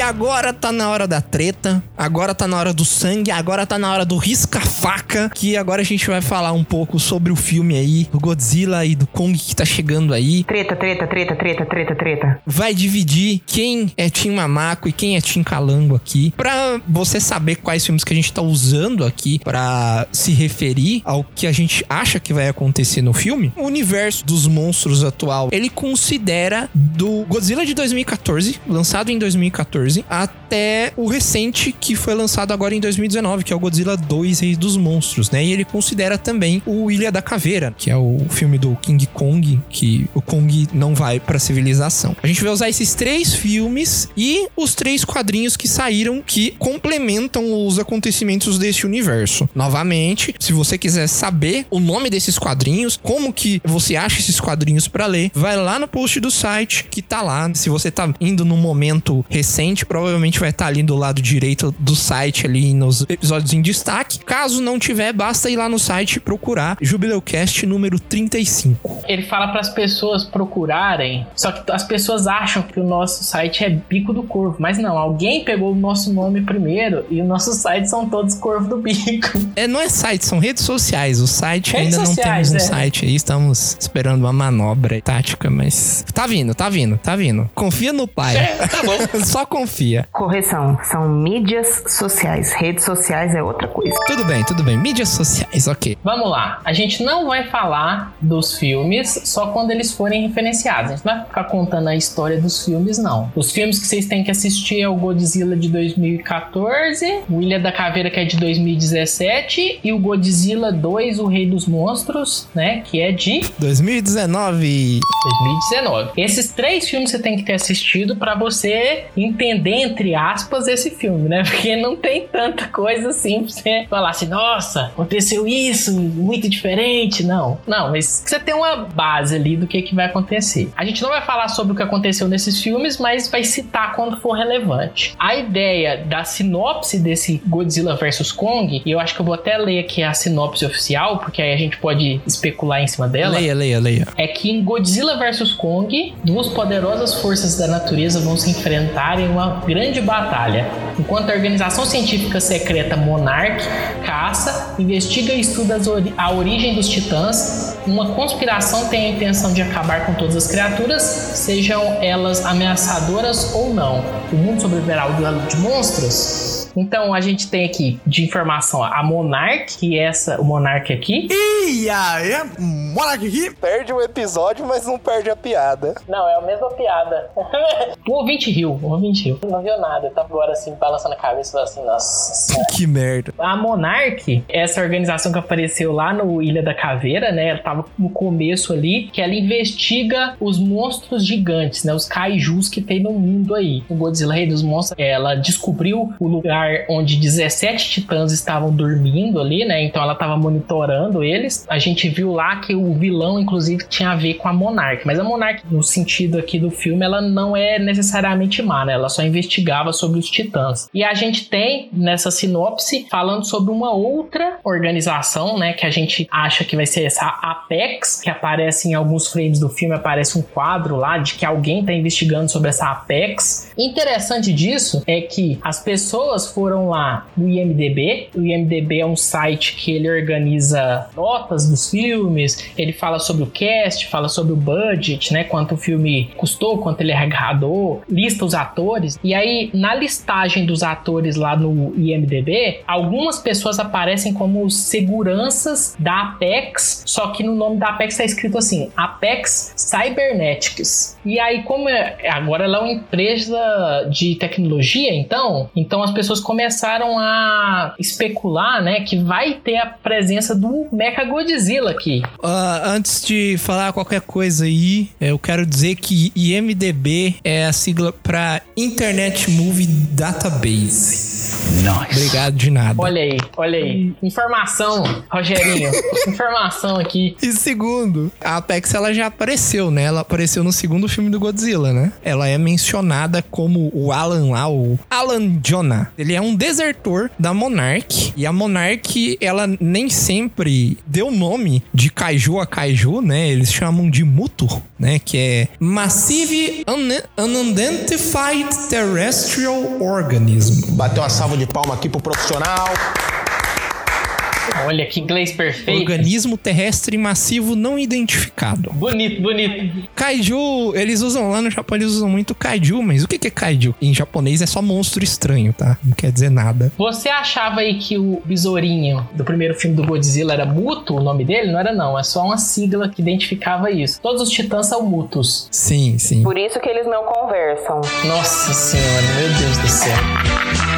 E agora tá na hora da treta, agora tá na hora do sangue, agora tá na hora do risca-faca, que agora a gente vai falar um pouco sobre o filme aí, do Godzilla e do Kong que tá chegando aí. Treta, treta, treta, treta, treta, treta. Vai dividir quem é Tim Mamaco e quem é Tim Calango aqui, pra você saber quais filmes que a gente tá usando aqui pra se referir ao que a gente acha que vai acontecer no filme. O universo dos monstros atual, ele considera do Godzilla de 2014, lançado em 2014, até o recente que foi lançado agora em 2019, que é o Godzilla 2 Reis dos Monstros, né? E ele considera também o Ilha da Caveira, que é o filme do King Kong, que o Kong não vai pra civilização. A gente vai usar esses três filmes e os três quadrinhos que saíram que complementam os acontecimentos desse universo. Novamente, se você quiser saber o nome desses quadrinhos, como que você acha esses quadrinhos para ler, vai lá no post do site que tá lá. Se você tá indo num momento recente, provavelmente vai estar tá ali do lado direito do site ali nos episódios em destaque. Caso não tiver, basta ir lá no site e procurar Jubileucast número 35. Ele fala para as pessoas procurarem, só que as pessoas acham que o nosso site é Bico do Corvo, mas não, alguém pegou o nosso nome primeiro e os nossos sites são todos Corvo do Bico. *laughs* É, não é site, são redes sociais. O site Redes ainda sociais, não temos um é. site aí, estamos esperando uma manobra tática, mas tá vindo, tá vindo, tá vindo. Confia no pai. tá bom. *laughs* Só confia. Correção, são mídias sociais. Redes sociais é outra coisa. Tudo bem, tudo bem. Mídias sociais, ok. Vamos lá. A gente não vai falar dos filmes só quando eles forem referenciados. A gente não vai ficar contando a história dos filmes, não. Os filmes que vocês têm que assistir é o Godzilla de 2014, o Ilha da Caveira, que é de 2017, e o Godzilla 2, o Rei dos Monstros, né? Que é de 2019. 2019. Esses três filmes você tem que ter assistido para você entender, entre aspas, esse filme, né? *laughs* Porque não tem tanta coisa assim pra você falar assim, nossa, aconteceu isso, muito diferente. Não, não, mas você tem uma base ali do que, que vai acontecer. A gente não vai falar sobre o que aconteceu nesses filmes, mas vai citar quando for relevante. A ideia da sinopse desse Godzilla vs Kong, e eu acho que eu vou até ler aqui a sinopse oficial, porque aí a gente pode especular em cima dela Leia, leia, leia. é que em Godzilla vs Kong, duas poderosas forças da natureza vão se enfrentar em uma grande batalha. Enquanto a organização científica secreta Monarch caça, investiga e estuda a origem dos titãs, uma conspiração tem a intenção de acabar com todas as criaturas, sejam elas ameaçadoras ou não. O mundo sobreviverá ao duelo de monstros? Então a gente tem aqui de informação a Monarch, que é essa, o Monarch aqui. E aí, Monark aqui. Perde o episódio, mas não perde a piada. Não, é a mesma piada. *laughs* o ouvinte riu, o ouvinte riu. Não viu nada, eu tava agora assim, balançando a cabeça, falando assim, nossa. Que merda. A Monarch, essa organização que apareceu lá no Ilha da Caveira, né? Ela tava no começo ali, que ela investiga os monstros gigantes, né? Os kaijus que tem no mundo aí. O Godzilla Rei dos Monstros, ela descobriu o lugar onde 17 titãs estavam dormindo ali, né? Então ela tava monitorando eles. A gente viu lá que o vilão, inclusive, tinha a ver com a Monarch. Mas a Monarch, no sentido aqui do filme, ela não é necessariamente má, né? Ela só investigava sobre os titãs. E a gente tem nessa sinopse falando sobre uma outra organização, né? Que a gente acha que vai ser essa Apex, que aparece em alguns frames do filme, aparece um quadro lá de que alguém tá investigando sobre essa Apex. Interessante disso é que as pessoas foram lá no IMDB. O IMDB é um site que ele organiza notas dos filmes, ele fala sobre o cast, fala sobre o budget, né? Quanto o filme custou, quanto ele arrecadou, lista os atores. E aí, na listagem dos atores lá no IMDB, algumas pessoas aparecem como seguranças da Apex, só que no nome da Apex está escrito assim: Apex Cybernetics. E aí, como é, agora ela é uma empresa de tecnologia, então, então as pessoas começaram a especular, né, que vai ter a presença do Mecha Godzilla aqui. Ah, antes de falar qualquer coisa aí, eu quero dizer que IMDB é a sigla para Internet Movie Database. Nice. Obrigado de nada. Olha aí, olha aí. Informação, Rogerinho. *laughs* informação aqui. E segundo, a Apex ela já apareceu, né? Ela apareceu no segundo filme do Godzilla, né? Ela é mencionada como o Alan lá, o Alan Jonah. Ele é um desertor da Monarch. E a Monarch, ela nem sempre deu nome de Kaiju a Kaiju, né? Eles chamam de Muto, né? Que é Massive Un Unidentified Terrestrial Organism. Bateu uma salva de palma aqui pro profissional. Olha que inglês perfeito. Organismo terrestre massivo não identificado. Bonito, bonito. Kaiju, eles usam lá no Japão, eles usam muito kaiju, mas o que é kaiju? Em japonês é só monstro estranho, tá? Não quer dizer nada. Você achava aí que o besourinho do primeiro filme do Godzilla era Muto, o nome dele? Não era não, é só uma sigla que identificava isso. Todos os titãs são mutos. Sim, sim. Por isso que eles não conversam. Nossa senhora, meu Deus do céu.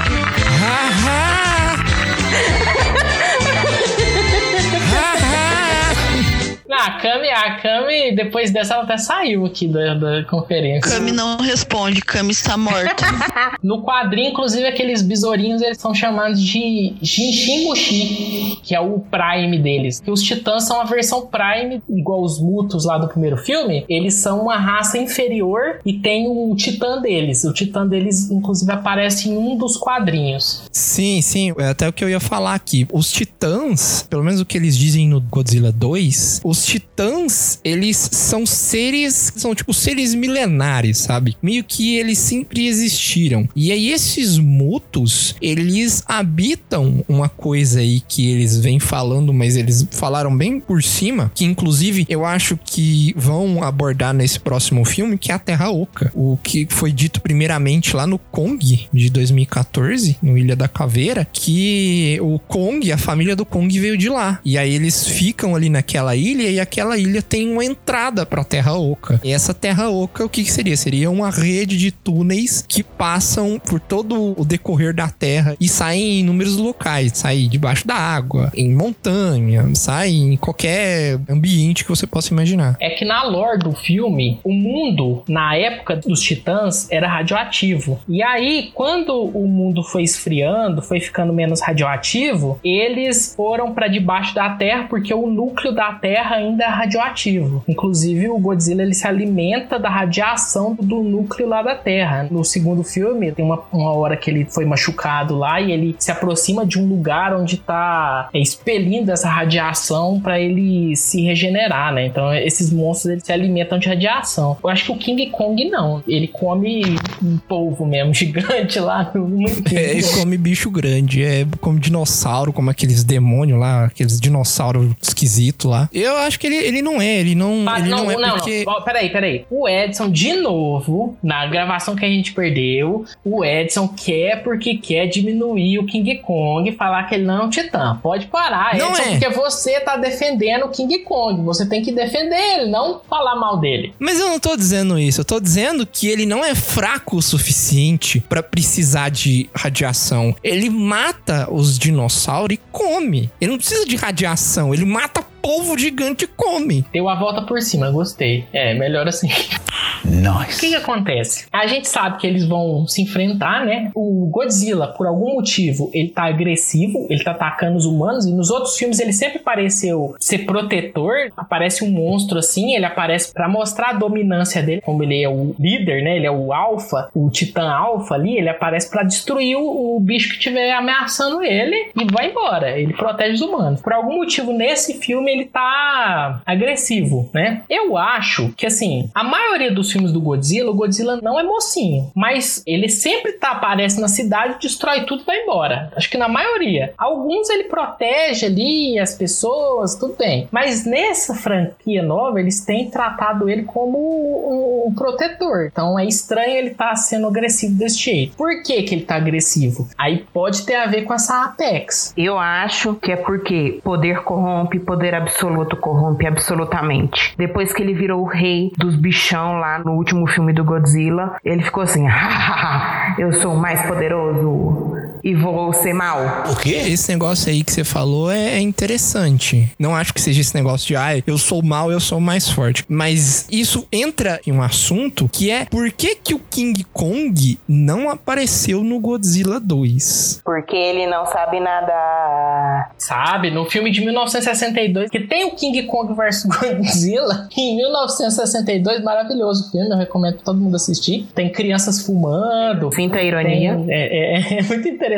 A Kami, a Kami, depois dessa, ela até saiu aqui da, da conferência. Kami não responde, Kami está morta. *laughs* no quadrinho, inclusive, aqueles besourinhos, eles são chamados de Jinshimushi, que é o Prime deles. Que os titãs são a versão Prime, igual os mutos lá do primeiro filme. Eles são uma raça inferior e tem o titã deles. O titã deles, inclusive, aparece em um dos quadrinhos. Sim, sim. É até o que eu ia falar aqui. Os titãs, pelo menos o que eles dizem no Godzilla 2, os titãs, eles são seres, são tipo seres milenares, sabe? Meio que eles sempre existiram. E aí esses mutos, eles habitam uma coisa aí que eles vêm falando, mas eles falaram bem por cima, que inclusive eu acho que vão abordar nesse próximo filme, que é a Terra Oca. O que foi dito primeiramente lá no Kong de 2014, no Ilha da Caveira, que o Kong, a família do Kong veio de lá. E aí eles ficam ali naquela ilha e aquela ilha tem uma entrada para a Terra Oca. E essa Terra Oca, o que, que seria? Seria uma rede de túneis que passam por todo o decorrer da Terra e saem em inúmeros locais. Saem debaixo da água, em montanha, saem em qualquer ambiente que você possa imaginar. É que na lore do filme, o mundo, na época dos titãs, era radioativo. E aí, quando o mundo foi esfriando, foi ficando menos radioativo, eles foram para debaixo da Terra porque o núcleo da Terra ainda é radioativo. Inclusive, o Godzilla ele se alimenta da radiação do núcleo lá da Terra. No segundo filme, tem uma, uma hora que ele foi machucado lá e ele se aproxima de um lugar onde tá é, expelindo essa radiação para ele se regenerar, né? Então, esses monstros eles se alimentam de radiação. Eu acho que o King Kong não. Ele come um polvo mesmo, *laughs* gigante lá. É, ele come bicho grande. É como dinossauro, como aqueles demônios lá, aqueles dinossauros esquisitos lá. Eu acho que ele, ele não é, ele não, Ah, ele não, não, é não, porque... não. Peraí, peraí. O Edson, de novo, na gravação que a gente perdeu, o Edson quer porque quer diminuir o King Kong e falar que ele não é um titã. Pode parar, Não Edson, é. porque você tá defendendo o King Kong. Você tem que defender ele, não falar mal dele. Mas eu não tô dizendo isso, eu tô dizendo que ele não é fraco o suficiente pra precisar de radiação. Ele mata os dinossauros e come. Ele não precisa de radiação, ele mata polvo gigante come. Deu a volta por cima, gostei. É, melhor assim. O Nice. que, que acontece? A gente sabe que eles vão se enfrentar, né? O Godzilla, por algum motivo, ele tá agressivo, ele tá atacando os humanos, e nos outros filmes ele sempre pareceu ser protetor. Aparece um monstro assim, ele aparece pra mostrar a dominância dele, como ele é o líder, né? Ele é o alfa, o titã alfa ali, ele aparece pra destruir o, o bicho que estiver ameaçando ele e vai embora. Ele protege os humanos. Por algum motivo, nesse filme, ele tá agressivo, né? Eu acho que, assim, a maioria dos filmes do Godzilla, o Godzilla não é mocinho, mas ele sempre tá, aparece na cidade, destrói tudo e vai embora. Acho que na maioria. Alguns ele protege ali as pessoas, tudo bem. Mas nessa franquia nova, eles têm tratado ele como um, protetor. Então é estranho ele estar sendo agressivo desse jeito. Por que, que ele tá agressivo? Aí pode ter a ver com essa Apex. Eu acho que é porque poder corrompe, poder absoluto corrompe absolutamente. Depois que ele virou o rei dos bichão lá no último filme do Godzilla, ele ficou assim: *laughs* "Hahaha, eu sou o mais poderoso. E vou ser mal. O quê? Esse negócio aí que você falou é, é interessante. Não acho que seja esse negócio de, ah, eu sou mal, eu sou mais forte. Mas isso entra em um assunto que é por que, que o King Kong não apareceu no Godzilla 2? Porque ele não sabe nada. Sabe, no filme de 1962, que tem o King Kong vs *laughs* Godzilla, em 1962, maravilhoso filme, eu recomendo pra todo mundo assistir. Tem crianças fumando. Sinta a ironia. Tem, é, é, *laughs* é muito interessante.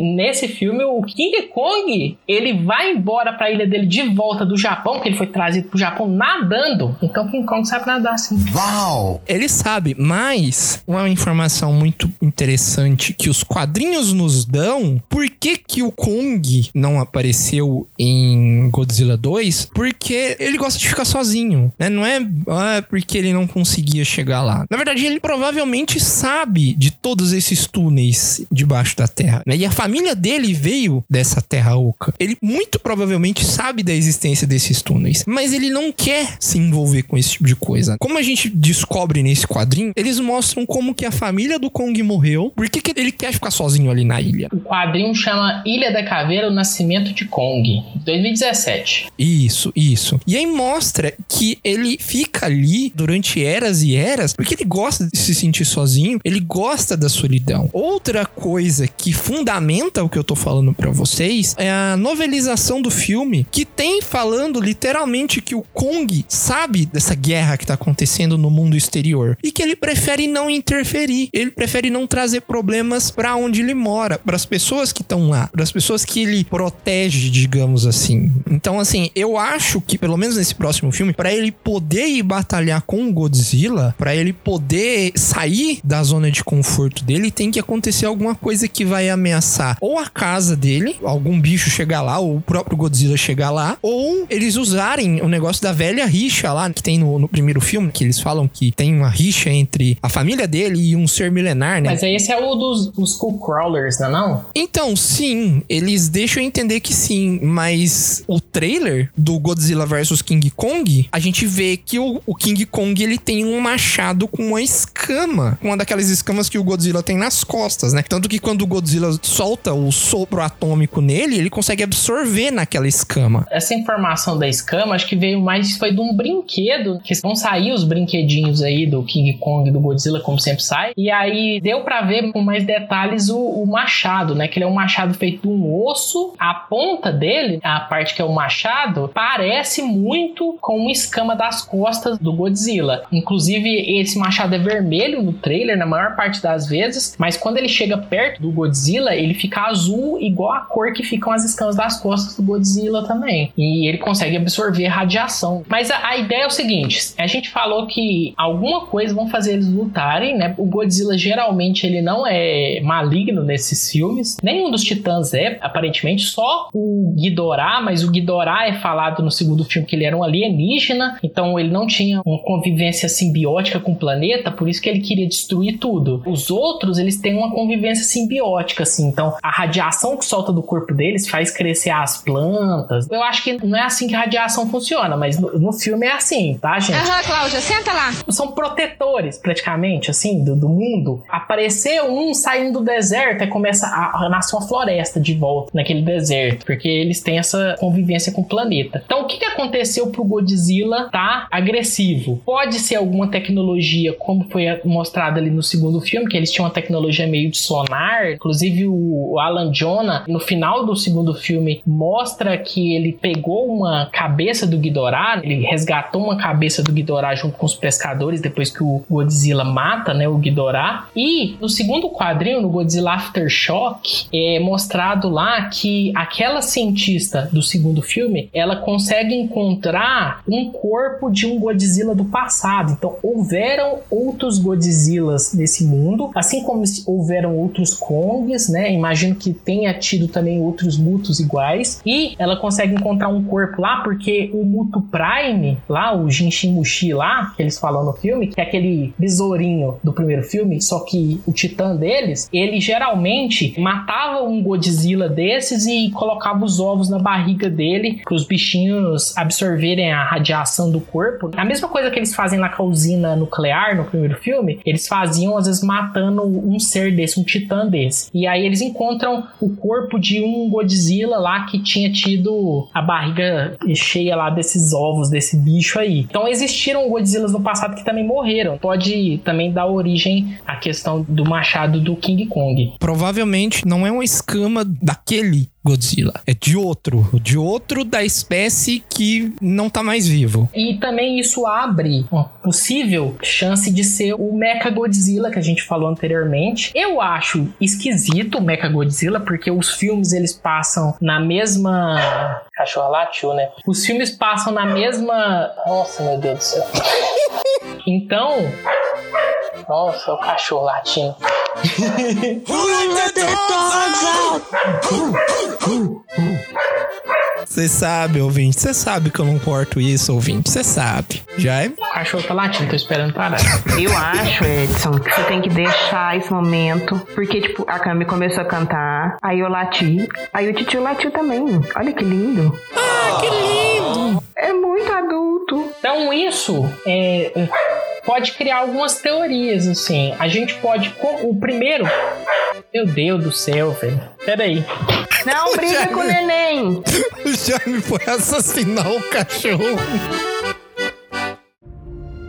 Nesse filme, o King Kong, ele vai embora pra ilha dele de volta do Japão, que ele foi trazido pro Japão nadando. Então King Kong sabe nadar assim. Uau! Ele sabe, mas uma informação muito interessante que os quadrinhos nos dão, por que que o Kong não apareceu em Godzilla 2? Porque ele gosta de ficar sozinho, né? Não é ah, porque ele não conseguia chegar lá. Na verdade, ele provavelmente sabe de todos esses túneis debaixo da Terra, né? E a família dele veio dessa Terra Oca. Ele muito provavelmente sabe da existência desses túneis, mas ele não quer se envolver com esse tipo de coisa. Como a gente descobre nesse quadrinho, eles mostram como que a família do Kong morreu, por que, que ele quer ficar sozinho ali na ilha. O quadrinho chama Ilha da Caveira, o Nascimento de Kong, 2017. Isso, isso. E aí mostra que ele fica ali durante eras e eras porque ele gosta de se sentir sozinho, ele gosta da solidão. Outra coisa que fundamenta o que eu tô falando para vocês é a novelização do filme que tem falando literalmente que o Kong sabe dessa guerra que tá acontecendo no mundo exterior e que ele prefere não interferir, ele prefere não trazer problemas para onde ele mora, para as pessoas que estão lá, para as pessoas que ele protege, digamos assim. Então assim, eu acho que pelo menos nesse próximo filme, para ele poder ir batalhar com o Godzilla, para ele poder sair da zona de conforto dele, tem que acontecer alguma coisa que vai ameaçar ou a casa dele, algum bicho chegar lá, ou o próprio Godzilla chegar lá, ou eles usarem o negócio da velha rixa lá, que tem no, no primeiro filme, que eles falam que tem uma rixa entre a família dele e um ser milenar, né? Mas esse é o dos, dos Crawlers, não é não? Então, sim, eles deixam entender que sim, mas o trailer do Godzilla vs King Kong, a gente vê que o, o King Kong ele tem um machado com uma escama, uma daquelas escamas que o Godzilla tem nas costas, né? Tanto que quando o Godzilla solta o sopro atômico nele, ele consegue absorver naquela escama. Essa informação da escama, acho que veio mais foi de um brinquedo, que vão sair os brinquedinhos aí do King Kong, do Godzilla, como sempre sai. E aí deu para ver com mais detalhes o, o, machado, né? Que ele é um machado feito de um osso. A ponta dele, a parte que é o machado, parece muito com uma escama das costas do Godzilla. Inclusive, esse machado é vermelho no trailer, na maior parte das vezes, mas quando ele chega perto do Godzilla, ele fica azul, igual a cor que ficam as escamas das costas do Godzilla também. E ele consegue absorver radiação. Mas a, a ideia é o seguinte: a gente falou que alguma coisa vão fazer eles lutarem, né? O Godzilla geralmente ele não é maligno nesses filmes. Nenhum dos titãs é, aparentemente, só o Ghidorah, mas o Ghidorah é falado no segundo filme que ele era um alienígena, então ele não tinha uma convivência simbiótica com o planeta, por isso que ele queria destruir tudo. Os outros, eles têm uma convivência simbiótica, assim, então a radiação que solta do corpo deles faz crescer as plantas. Eu acho que não é assim que a radiação funciona, mas no, no filme é assim, tá, gente? Aham, Cláudia, senta lá. São protetores, praticamente, assim, do, do mundo. Apareceu um saindo do deserto e começa a, a nascer uma floresta de volta naquele deserto, porque eles têm essa convivência com o planeta. Então, o que, que aconteceu pro Godzilla tá agressivo? Pode ser alguma tecnologia, como foi mostrado ali no segundo filme, que eles tinham uma tecnologia meio de sonar. Inclusive, o Alan Jonah, no final do segundo filme, mostra que ele pegou uma cabeça do Ghidorah, ele resgatou uma cabeça do Ghidorah junto com os pescadores depois que o Godzilla mata, né, o Ghidorah. E no segundo quadrinho, no Godzilla Aftershock, é mostrado lá que aquela cientista do segundo filme, ela consegue encontrar um corpo de um Godzilla do passado. Então, houveram outros Godzillas nesse mundo, assim como houveram outros Né? Imagino que tenha tido também outros Mutos iguais. E ela consegue encontrar um corpo lá porque o Muto Prime, lá, o Jinshimushi lá, que eles falam no filme, que é aquele besourinho do primeiro filme, só que o titã deles, ele geralmente matava um Godzilla desses e colocava os ovos na barriga dele para os bichinhos absorverem a radiação do corpo. A mesma coisa que eles fazem lá com a usina nuclear no primeiro filme, eles faziam às vezes matando um ser desse, um titã desse. E aí eles encontram o corpo de um Godzilla lá que tinha tido a barriga cheia lá desses ovos, desse bicho aí. Então existiram Godzillas no passado que também morreram. Pode também dar origem à questão do machado do King Kong. Provavelmente não é uma escama daquele Godzilla. É de outro. De outro da espécie que não tá mais vivo. E também isso abre uma possível chance de ser o Mecha Godzilla que a gente falou anteriormente. Eu acho esquisito o Mecha Godzilla porque os filmes eles passam na mesma cachorro latiu, né? Os filmes passam na mesma. Nossa, meu Deus do céu. *laughs* Então. Nossa, o cachorro latindo. Você sabe, ouvinte. Você sabe que eu não corto isso, ouvinte. Você sabe. Já é? O cachorro tá latindo, tô esperando parar. Eu acho, Edson, que você tem que deixar esse momento. Porque, tipo, a Cami começou a cantar, aí eu lati, aí o titio latiu também. Olha que lindo. Ah, que lindo! É muito adulto. Então, isso é pode criar algumas teorias, assim. A gente pode. O primeiro. Meu Deus do céu, velho. Peraí. Não *laughs* briga com o neném. *laughs* O Jaime foi assassinar o cachorro.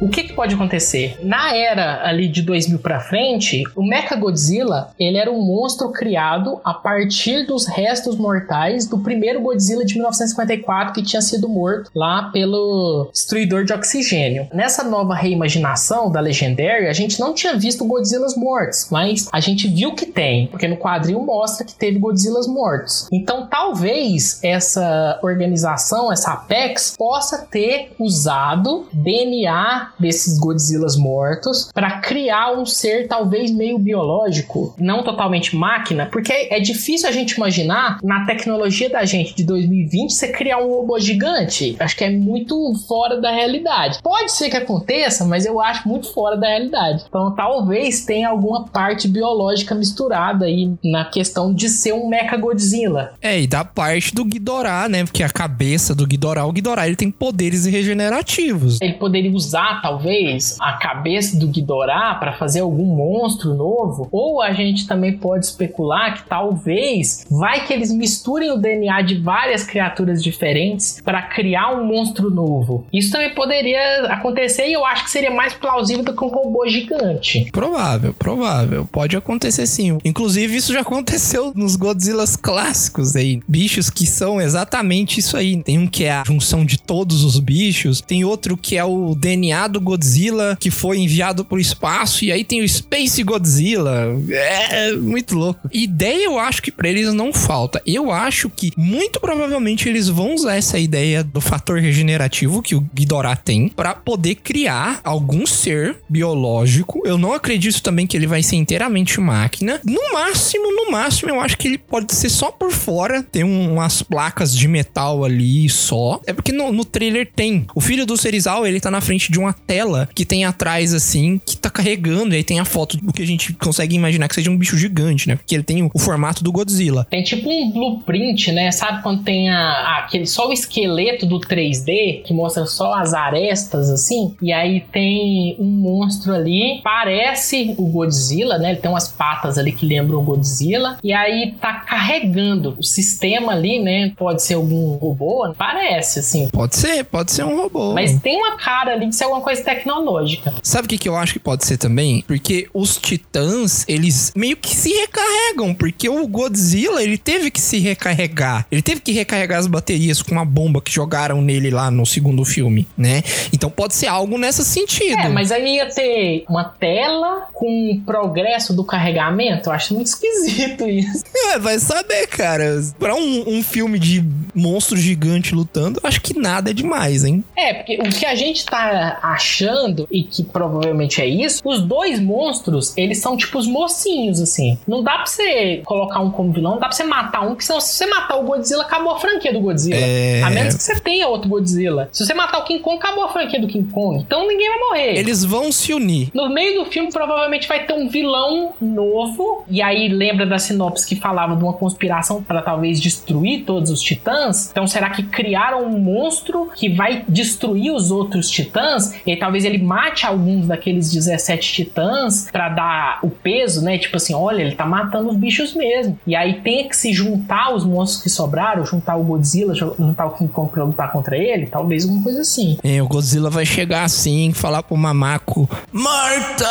O que, que, pode acontecer? Na era ali de 2000 para frente, o Mechagodzilla ele era um monstro criado a partir dos restos mortais do primeiro Godzilla de 1954 que tinha sido morto lá pelo destruidor de oxigênio. Nessa nova reimaginação da Legendary, a gente não tinha visto Godzillas mortos, mas a gente viu que tem, porque no quadril mostra que teve Godzillas mortos. Então talvez essa organização, essa Apex, possa ter usado DNA desses Godzillas mortos para criar um ser talvez meio biológico, não totalmente máquina, porque é difícil a gente imaginar na tecnologia da gente de 2020 você criar um robô gigante. Acho que é muito fora da realidade. Pode ser que aconteça, mas eu acho muito fora da realidade. Então talvez tenha alguma parte biológica misturada aí na questão de ser um Mecha Godzilla. É, e da parte do Ghidorah, né? Porque a cabeça do Ghidorah, o Ghidorah ele tem poderes regenerativos. Ele poderia usar talvez a cabeça do Ghidorah para fazer algum monstro novo, ou a gente também pode especular que talvez vai que eles misturem o DNA de várias criaturas diferentes para criar um monstro novo. Isso também poderia acontecer e eu acho que seria mais plausível do que um robô gigante. Provável, provável. Pode acontecer sim. Inclusive, isso já aconteceu nos Godzillas clássicos aí. Bichos que são exatamente isso aí. Tem um que é a junção de todos os bichos, tem outro que é o DNA do Godzilla que foi enviado pro espaço e aí tem o Space Godzilla. É muito louco. Ideia eu acho que para eles não falta. Eu acho que muito provavelmente eles vão usar essa ideia do fator regenerativo que o Ghidorah tem para poder criar algum ser biológico. Eu não acredito também que ele vai ser inteiramente máquina. No máximo, no máximo, eu acho que ele pode ser só por fora, tem umas placas de metal ali só. É porque no, no trailer tem. O filho do Serizal, ele tá na frente de uma tela que tem atrás, assim, que tá carregando. E aí tem a foto do que a gente consegue imaginar que seja um bicho gigante, né? Porque ele tem o, o formato do Godzilla. Tem tipo um blueprint, né? Sabe quando tem a, a, aquele só o esqueleto do 3D que mostra só as arestas, assim? E aí tem um monstro ali, parece o Godzilla, né? Ele tem umas patas ali que lembram o Godzilla. E aí tá carregando o sistema ali, né? Pode ser algum robô, parece, assim. Pode ser, pode ser um robô. Mas tem uma cara ali de ser alguma coisa tecnológica. Sabe o que, que eu acho que pode ser também? Porque os titãs, eles meio que se recarregam, porque o Godzilla, ele teve que se recarregar. Ele teve que recarregar as baterias com uma bomba que jogaram nele lá no segundo filme, né? Então pode ser algo nesse sentido. É, mas aí ia ter uma tela com progresso do carregamento. Eu acho muito esquisito isso. *laughs* É, vai saber, cara. Pra um, um filme de monstro gigante lutando, eu acho que nada é demais, hein? É, porque o que a gente tá achando, e que provavelmente é isso, os dois monstros, eles são tipo os mocinhos, assim. Não dá pra você colocar um como vilão, não dá pra você matar um, porque senão se você matar o Godzilla, acabou a franquia do Godzilla. É... A menos que você tenha outro Godzilla. Se você matar o King Kong, acabou a franquia do King Kong. Então ninguém vai morrer. Eles vão se unir. No meio do filme, provavelmente vai ter um vilão novo. E aí lembra da sinopse que falava de uma conspiração para talvez destruir todos os titãs. Então será que criaram um monstro que vai destruir os outros titãs? E aí talvez ele mate alguns daqueles 17 titãs pra dar o peso, né? Tipo assim, olha, ele tá matando os bichos mesmo. E aí tem que se juntar os monstros que sobraram, juntar o Godzilla, juntar o King Kong pra lutar contra ele, talvez alguma coisa assim. É, o Godzilla vai chegar assim, falar pro Mamaco, Marta!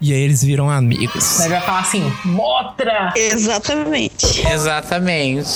E aí eles viram amigos. Aí vai falar assim, Motra! Exatamente. Exatamente.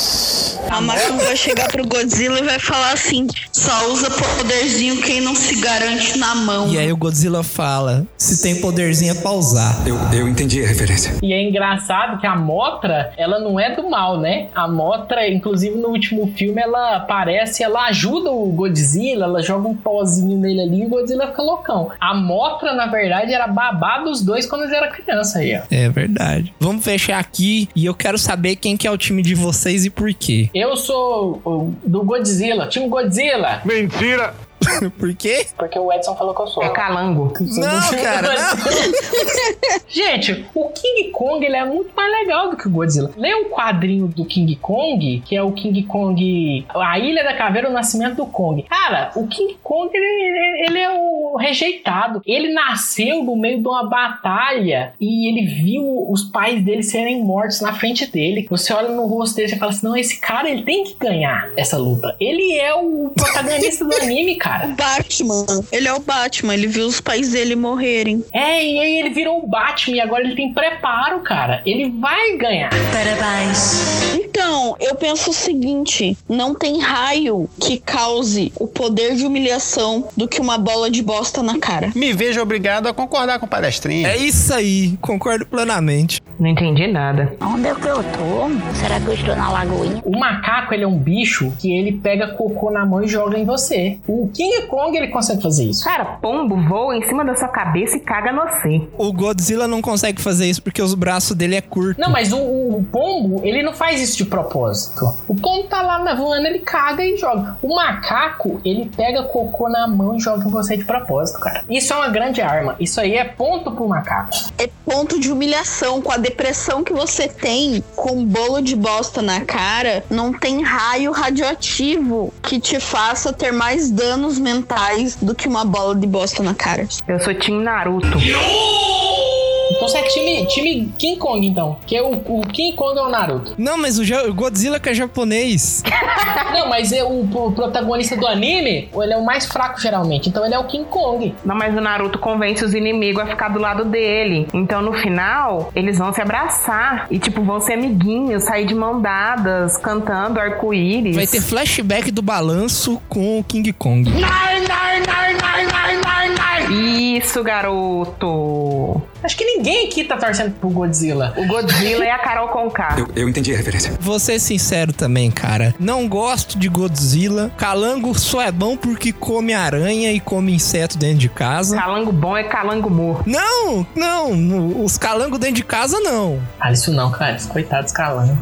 A Mako vai chegar pro Godzilla e vai falar assim: só usa poderzinho quem não se garante na mão. E aí o Godzilla fala: se tem poderzinho é pra usar. Eu, eu entendi a referência. E é engraçado que a Motra, ela não é do mal, né? A Motra, inclusive no último filme, ela aparece, ela ajuda o Godzilla, ela joga um pozinho nele ali e o Godzilla fica loucão. A Motra, na verdade, era babá dos dois quando eles eram criança aí, ó. É verdade. Vamos fechar aqui e eu quero saber quem que é o time de vocês e por quê. Eu sou o, do Godzilla, time Godzilla. Mentira! *laughs* Por quê? Porque o Edson falou que eu sou. É calango. Não, *laughs* cara, não. *laughs* Gente, o King Kong ele é muito mais legal do que o Godzilla. Lê um quadrinho do King Kong, que é o King Kong, a Ilha da Caveira, o Nascimento do Kong. Cara, o King Kong ele, ele é o rejeitado. Ele nasceu no meio de uma batalha e ele viu os pais dele serem mortos na frente dele. Você olha no rosto dele e fala assim: não, esse cara ele tem que ganhar essa luta. Ele é o protagonista do anime, cara. O Batman. Ele é o Batman. Ele viu os pais dele morrerem. É, e aí ele virou o Batman e agora ele tem preparo, cara. Ele vai ganhar. Parabéns. Então, eu penso o seguinte: não tem raio que cause o poder de humilhação do que uma bola de bosta na cara. Me vejo obrigado a concordar com o palestrinha. É isso aí, concordo plenamente. Não entendi nada. Onde é que eu tô? Será que eu estou na lagoinha? O macaco, ele é um bicho que ele pega cocô na mão e joga em você. O King Kong, ele consegue fazer isso. Cara, pombo voa em cima da sua cabeça e caga no você. O Godzilla não consegue fazer isso porque os braços dele é curto. Não, mas o, o pombo, ele não faz isso de propósito. O pombo tá lá voando, ele caga e joga. O macaco, ele pega cocô na mão e joga em você de propósito, cara. Isso é uma grande arma. Isso aí é ponto pro macaco. É ponto de humilhação. Com a depressão que você tem, com um bolo de bosta na cara, não tem raio radioativo que te faça ter mais danos mentais do que uma bola de bosta na cara. Eu sou Team Naruto. Então você é time, time King Kong, então. Que é o, o King Kong é o Naruto. Não, mas o, Godzilla que é japonês. *laughs* Não, mas é o, o protagonista do anime, ele é o mais fraco geralmente. Então ele é o King Kong. Não, mas o Naruto convence os inimigos a ficar do lado dele. Então no final, eles vão se abraçar. E tipo, vão ser amiguinhos, sair de mão dadas, cantando arco-íris. Vai ter flashback do balanço com o King Kong. Isso, garoto. Acho que ninguém aqui tá torcendo pro Godzilla. O Godzilla é a Carol Conká. *laughs* Eu, eu entendi a referência. Vou ser sincero também, cara. Não gosto de Godzilla. Calango só é bom porque come aranha e come inseto dentro de casa. Calango bom é calango morto. Não, não. Os calangos dentro de casa, não. Ah, isso não, cara. Coitados calando.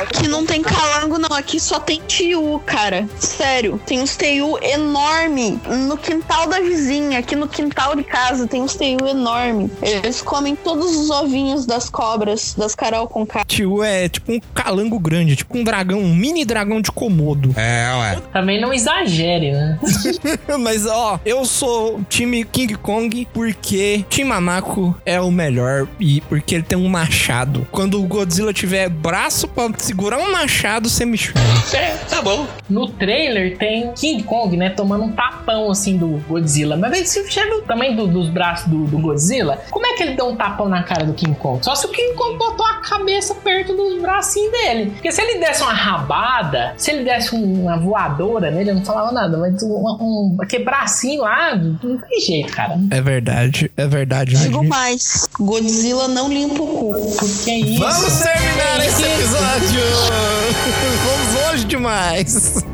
Aqui não tem calango, não. Aqui só tem tiu, cara. Sério. Tem uns tiu enorme no quintal da vizinha. Aqui no quintal de casa tem uns tiu enorme. Eles comem todos os ovinhos das cobras, das Carol com K. Tio é tipo um calango grande, tipo um dragão, um mini dragão de Komodo. É, ué. Também não exagere, né? *laughs* Mas ó, eu sou time King Kong porque Team Mamako é o melhor e porque ele tem um machado. Quando o Godzilla tiver braço pra segurar um machado, você me chama. É, tá bom. No trailer tem King Kong, né? Tomando um tapão assim do Godzilla. Mas se chega tamanho do- dos braços do, do Godzilla, como é que ele dá um tapão na cara do King Kong? Só se o King Kong botou a cabeça perto dos bracinhos dele. Porque se ele desse uma rabada, se ele desse um- uma voadora nele, eu não falava nada. Mas um, um, aquele bracinho lá, não tem jeito, cara. É verdade, é verdade. Digo mais: Godzilla não limpa o cu. Porque é isso. Vamos terminar esse episódio! *laughs* Vamos longe demais!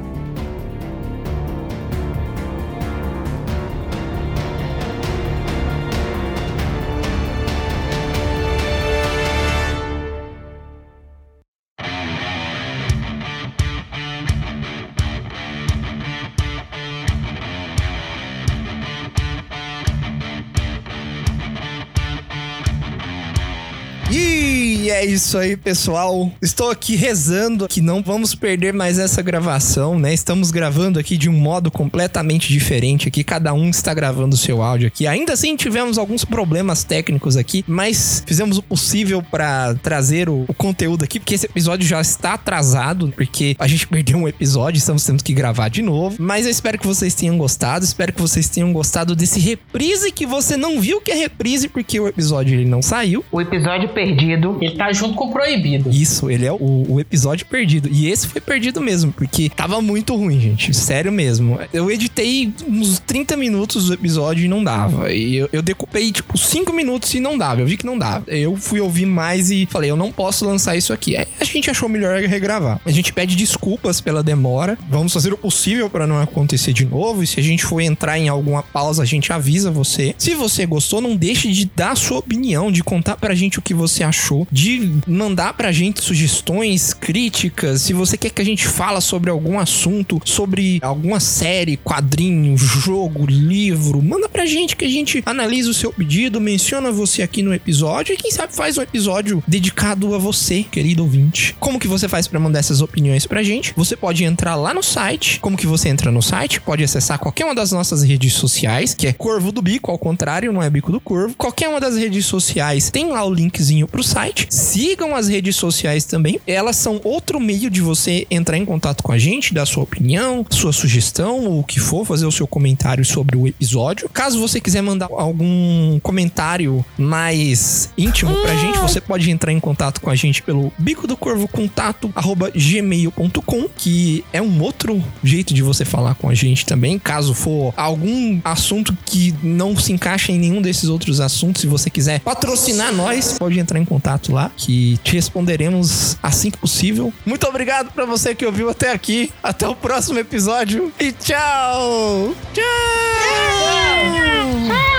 Isso aí, pessoal. Estou aqui rezando que não vamos perder mais essa gravação, né? Estamos gravando aqui de um modo completamente diferente aqui. Cada um está gravando o seu áudio aqui. Ainda assim, tivemos alguns problemas técnicos aqui, mas fizemos o possível para trazer o, o, conteúdo aqui, porque esse episódio já está atrasado, porque a gente *laughs* perdeu um episódio, estamos tendo que gravar de novo. Mas eu espero que vocês tenham gostado, espero que vocês tenham gostado desse reprise que você não viu que é reprise porque o episódio ele não saiu. O episódio perdido. Ele tá junto com o proibido. Isso, ele é o, o episódio perdido. E esse foi perdido mesmo, porque tava muito ruim, gente. Sério mesmo. Eu editei uns 30 minutos do episódio e não dava. E eu, eu decupei, tipo, 5 minutos e não dava. Eu vi que não dava. Eu fui ouvir mais e falei, eu não posso lançar isso aqui. Aí a gente achou melhor regravar. A gente pede desculpas pela demora. Vamos fazer o possível para não acontecer de novo. E se a gente for entrar em alguma pausa, a gente avisa você. Se você gostou, não deixe de dar sua opinião, de contar pra gente o que você achou, de mandar pra gente sugestões, críticas. Se você quer que a gente fala sobre algum assunto, sobre alguma série, quadrinho, jogo, livro, manda pra gente que a gente analisa o seu pedido, menciona você aqui no episódio e quem sabe faz um episódio dedicado a você, querido ouvinte. Como que você faz para mandar essas opiniões pra gente? Você pode entrar lá no site. Como que você entra no site? Pode acessar qualquer uma das nossas redes sociais, que é Corvo do Bico, ao contrário, não é Bico do Corvo. Qualquer uma das redes sociais tem lá o linkzinho pro site. Sigam as redes sociais também. Elas são outro meio de você entrar em contato com a gente, dar sua opinião, sua sugestão, o que for, fazer o seu comentário sobre o episódio. Caso você quiser mandar algum comentário mais íntimo pra gente, você pode entrar em contato com a gente pelo bico do corvo contato gmail.com, que é um outro jeito de você falar com a gente também. Caso for algum assunto que não se encaixa em nenhum desses outros assuntos, se você quiser patrocinar nós, pode entrar em contato lá, que te responderemos assim que possível. Muito obrigado para você que ouviu até aqui. Até o próximo episódio e tchau! Tchau! tchau!